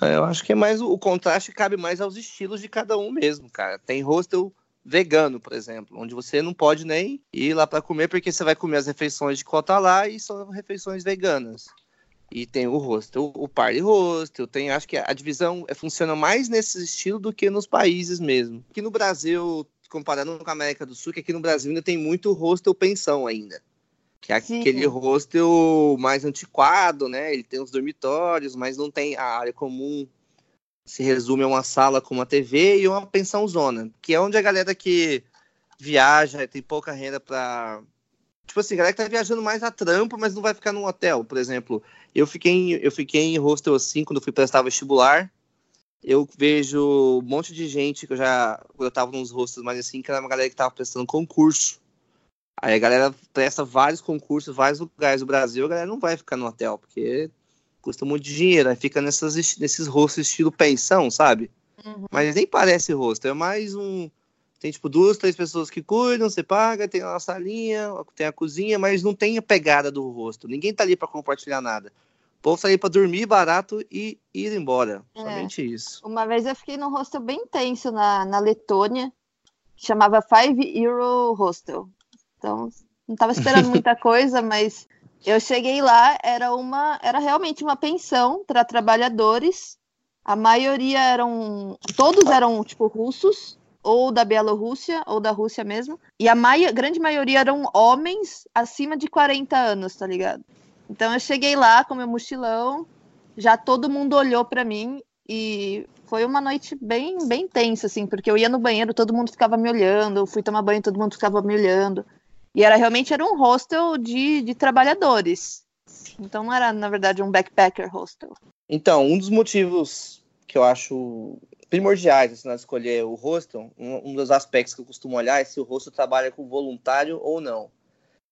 É, Eu acho que é mais o contraste cabe mais aos estilos de cada um mesmo, cara. Tem hostel vegano, por exemplo, onde você não pode nem ir lá para comer porque você vai comer as refeições de cota lá e são refeições veganas. E tem o hostel, o party hostel, tem, acho que a divisão é, funciona mais nesse estilo do que nos países mesmo. Aqui no Brasil, comparando com a América do Sul, que aqui no Brasil ainda tem muito hostel pensão ainda. Que é Sim. aquele hostel mais antiquado, né? Ele tem os dormitórios, mas não tem a área comum. Se resume a uma sala com uma TV e uma pensão zona, que é onde a galera que viaja, tem pouca renda para Tipo assim, a galera que tá viajando mais a trampo, mas não vai ficar num hotel, por exemplo. Eu fiquei em, eu fiquei em hostel assim quando fui prestar vestibular. Eu vejo um monte de gente que eu já. Quando eu tava nos hostels, mas assim, que era uma galera que tava prestando concurso. Aí a galera presta vários concursos, vários lugares do Brasil, a galera não vai ficar no hotel, porque custa muito dinheiro. Aí fica nessas, nesses hostels estilo pensão, sabe? Mas nem parece hostel, é mais um. Tem tipo duas, três pessoas que cuidam, você paga, tem uma salinha, tem a cozinha, mas não tem a pegada do rosto. Ninguém tá ali pra compartilhar nada. O povo tá ali pra dormir barato e ir embora. É. Somente isso. Uma vez eu fiquei num hostel bem tenso na, na Letônia, que chamava Five Euro Hostel. Então, não estava esperando muita coisa, mas eu cheguei lá, era uma, era realmente uma pensão para trabalhadores. A maioria eram, todos eram tipo russos, ou da Bielorrússia, ou da Rússia mesmo. E a maia, grande maioria eram homens acima de 40 anos, tá ligado? Então eu cheguei lá com meu mochilão, já todo mundo olhou para mim e foi uma noite bem, bem tensa, assim, porque eu ia no banheiro, todo mundo ficava me olhando, eu fui tomar banho, todo mundo ficava me olhando. E era realmente era um hostel de, de trabalhadores. Então não era, na verdade, um backpacker hostel. Então, um dos motivos que eu acho primordiais assim, na escolher o hostel, um, um dos aspectos que eu costumo olhar é se o hostel trabalha com voluntário ou não.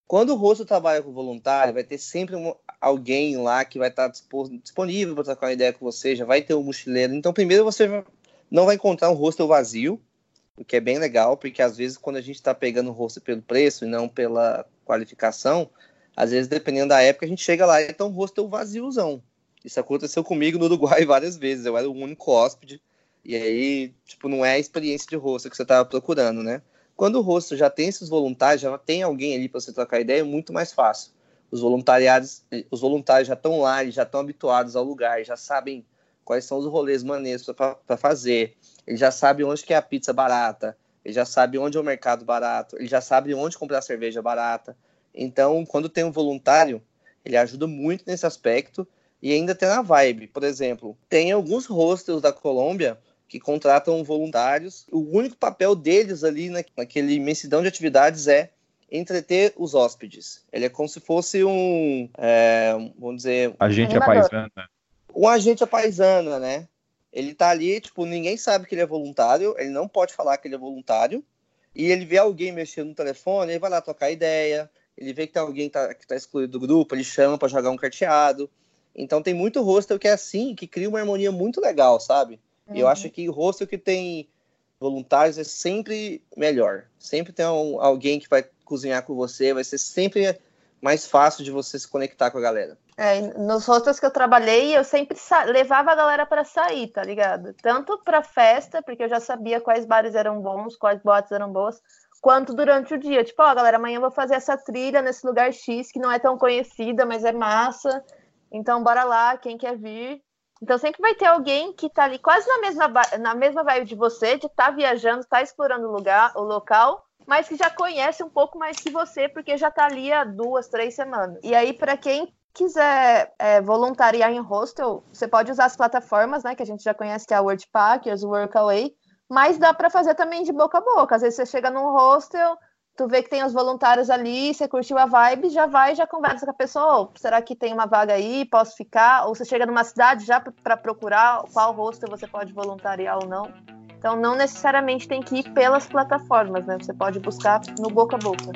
Quando o hostel trabalha com voluntário, vai ter sempre um- alguém lá que vai estar dispo- disponível para trocar uma ideia com você, já vai ter um mochileiro. Então, primeiro você não vai encontrar um hostel vazio, o que é bem legal, porque às vezes quando a gente está pegando o hostel pelo preço e não pela qualificação, às vezes dependendo da época a gente chega lá e tá um hostel vaziozão. Isso aconteceu comigo no Uruguai várias vezes, eu era o único hóspede, e aí, tipo, não é a experiência de hostel que você estava procurando, né? Quando o hostel já tem esses voluntários, já tem alguém ali para você trocar ideia, é muito mais fácil. Os voluntariados, os voluntários já estão lá, eles já estão habituados ao lugar, já sabem quais são os rolês maneiros para fazer. Ele já sabe onde que é a pizza barata, ele já sabe onde é o mercado barato, ele já sabe onde comprar cerveja barata. Então, quando tem um voluntário, ele ajuda muito nesse aspecto e ainda tem a vibe. Por exemplo, tem alguns hostels da Colômbia que contratam voluntários. O único papel deles ali naquele imensidão de atividades é entreter os hóspedes. Ele é como se fosse um, é, vamos dizer... Agente apaisana. Um agente apaisana, né? Ele tá ali, tipo, ninguém sabe que ele é voluntário, ele não pode falar que ele é voluntário, e ele vê alguém mexendo no telefone, ele vai lá trocar ideia, ele vê que tem alguém que tá, que tá excluído do grupo, ele chama para jogar um carteado. Então tem muito hostel que é assim, que cria uma harmonia muito legal, sabe? Uhum. Eu acho que o hostel que tem voluntários é sempre melhor. Sempre tem um, alguém que vai cozinhar com você, vai ser sempre mais fácil de você se conectar com a galera. É, nos hostels que eu trabalhei, eu sempre levava a galera para sair, tá ligado? Tanto para festa, porque eu já sabia quais bares eram bons, quais boates eram boas, quanto durante o dia. Tipo, ó, oh, galera, amanhã eu vou fazer essa trilha nesse lugar X que não é tão conhecida, mas é massa. Então, bora lá, quem quer vir. Então sempre vai ter alguém que tá ali quase na mesma, na mesma vibe de você, de estar tá viajando, tá explorando o lugar, o local, mas que já conhece um pouco mais que você, porque já tá ali há duas, três semanas. E aí, para quem quiser é, voluntariar em hostel, você pode usar as plataformas, né, que a gente já conhece, que é a o Workaway, mas dá para fazer também de boca a boca. Às vezes você chega num hostel, tu vê que tem os voluntários ali, você curtiu a vibe, já vai, já conversa com a pessoa, oh, será que tem uma vaga aí, posso ficar? Ou você chega numa cidade já para procurar qual hostel você pode voluntariar ou não. Então não necessariamente tem que ir pelas plataformas, né? Você pode buscar no boca a boca.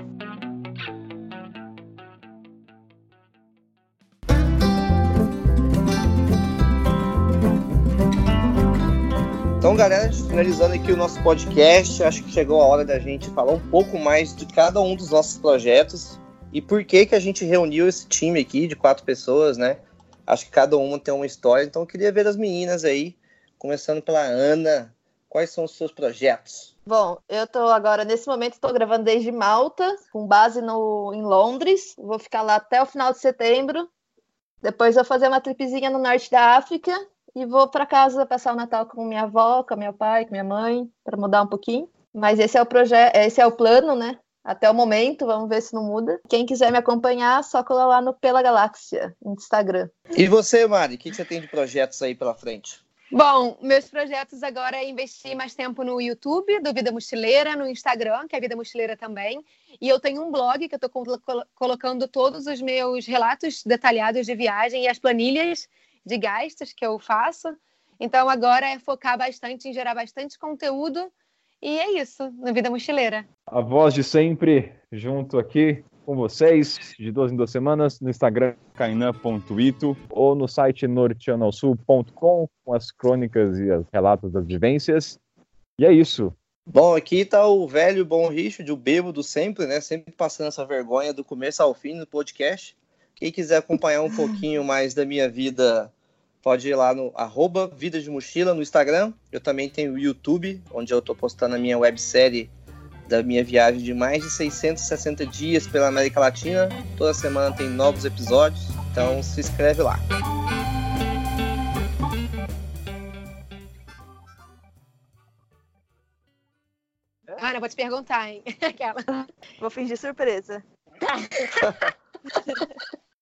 Então, galera, finalizando aqui o nosso podcast, acho que chegou a hora da gente falar um pouco mais de cada um dos nossos projetos e por que que a gente reuniu esse time aqui de quatro pessoas, né? Acho que cada uma tem uma história, então eu queria ver as meninas aí, começando pela Ana. Quais são os seus projetos? Bom, eu tô agora, nesse momento, estou gravando desde Malta, com base no, em Londres. Vou ficar lá até o final de setembro. Depois vou fazer uma tripezinha no norte da África e vou para casa passar o Natal com minha avó, com meu pai, com minha mãe, para mudar um pouquinho. Mas esse é o projeto, esse é o plano, né? Até o momento, vamos ver se não muda. Quem quiser me acompanhar, só colar lá no Pela Galáxia, no Instagram. E você, Mari, o que você tem de projetos aí pela frente? Bom, meus projetos agora é investir mais tempo no YouTube, do Vida Mochileira, no Instagram, que é Vida Mochileira também. E eu tenho um blog que eu estou colocando todos os meus relatos detalhados de viagem e as planilhas de gastos que eu faço. Então agora é focar bastante em gerar bastante conteúdo e é isso, na vida mochileira. A voz de sempre junto aqui com vocês, de duas em duas semanas, no Instagram kainan.ito ou no site norteanosul.com com as crônicas e os relatos das vivências. E é isso. Bom, aqui tá o velho bom Richard, o bêbado sempre, né? Sempre passando essa vergonha do começo ao fim no podcast. Quem quiser acompanhar um pouquinho mais da minha vida, pode ir lá no arroba Vida de Mochila no Instagram. Eu também tenho o YouTube, onde eu estou postando a minha websérie da minha viagem de mais de 660 dias pela América Latina. Toda semana tem novos episódios, então se inscreve lá. Ana, vou te perguntar, hein? Aquela. Vou fingir surpresa.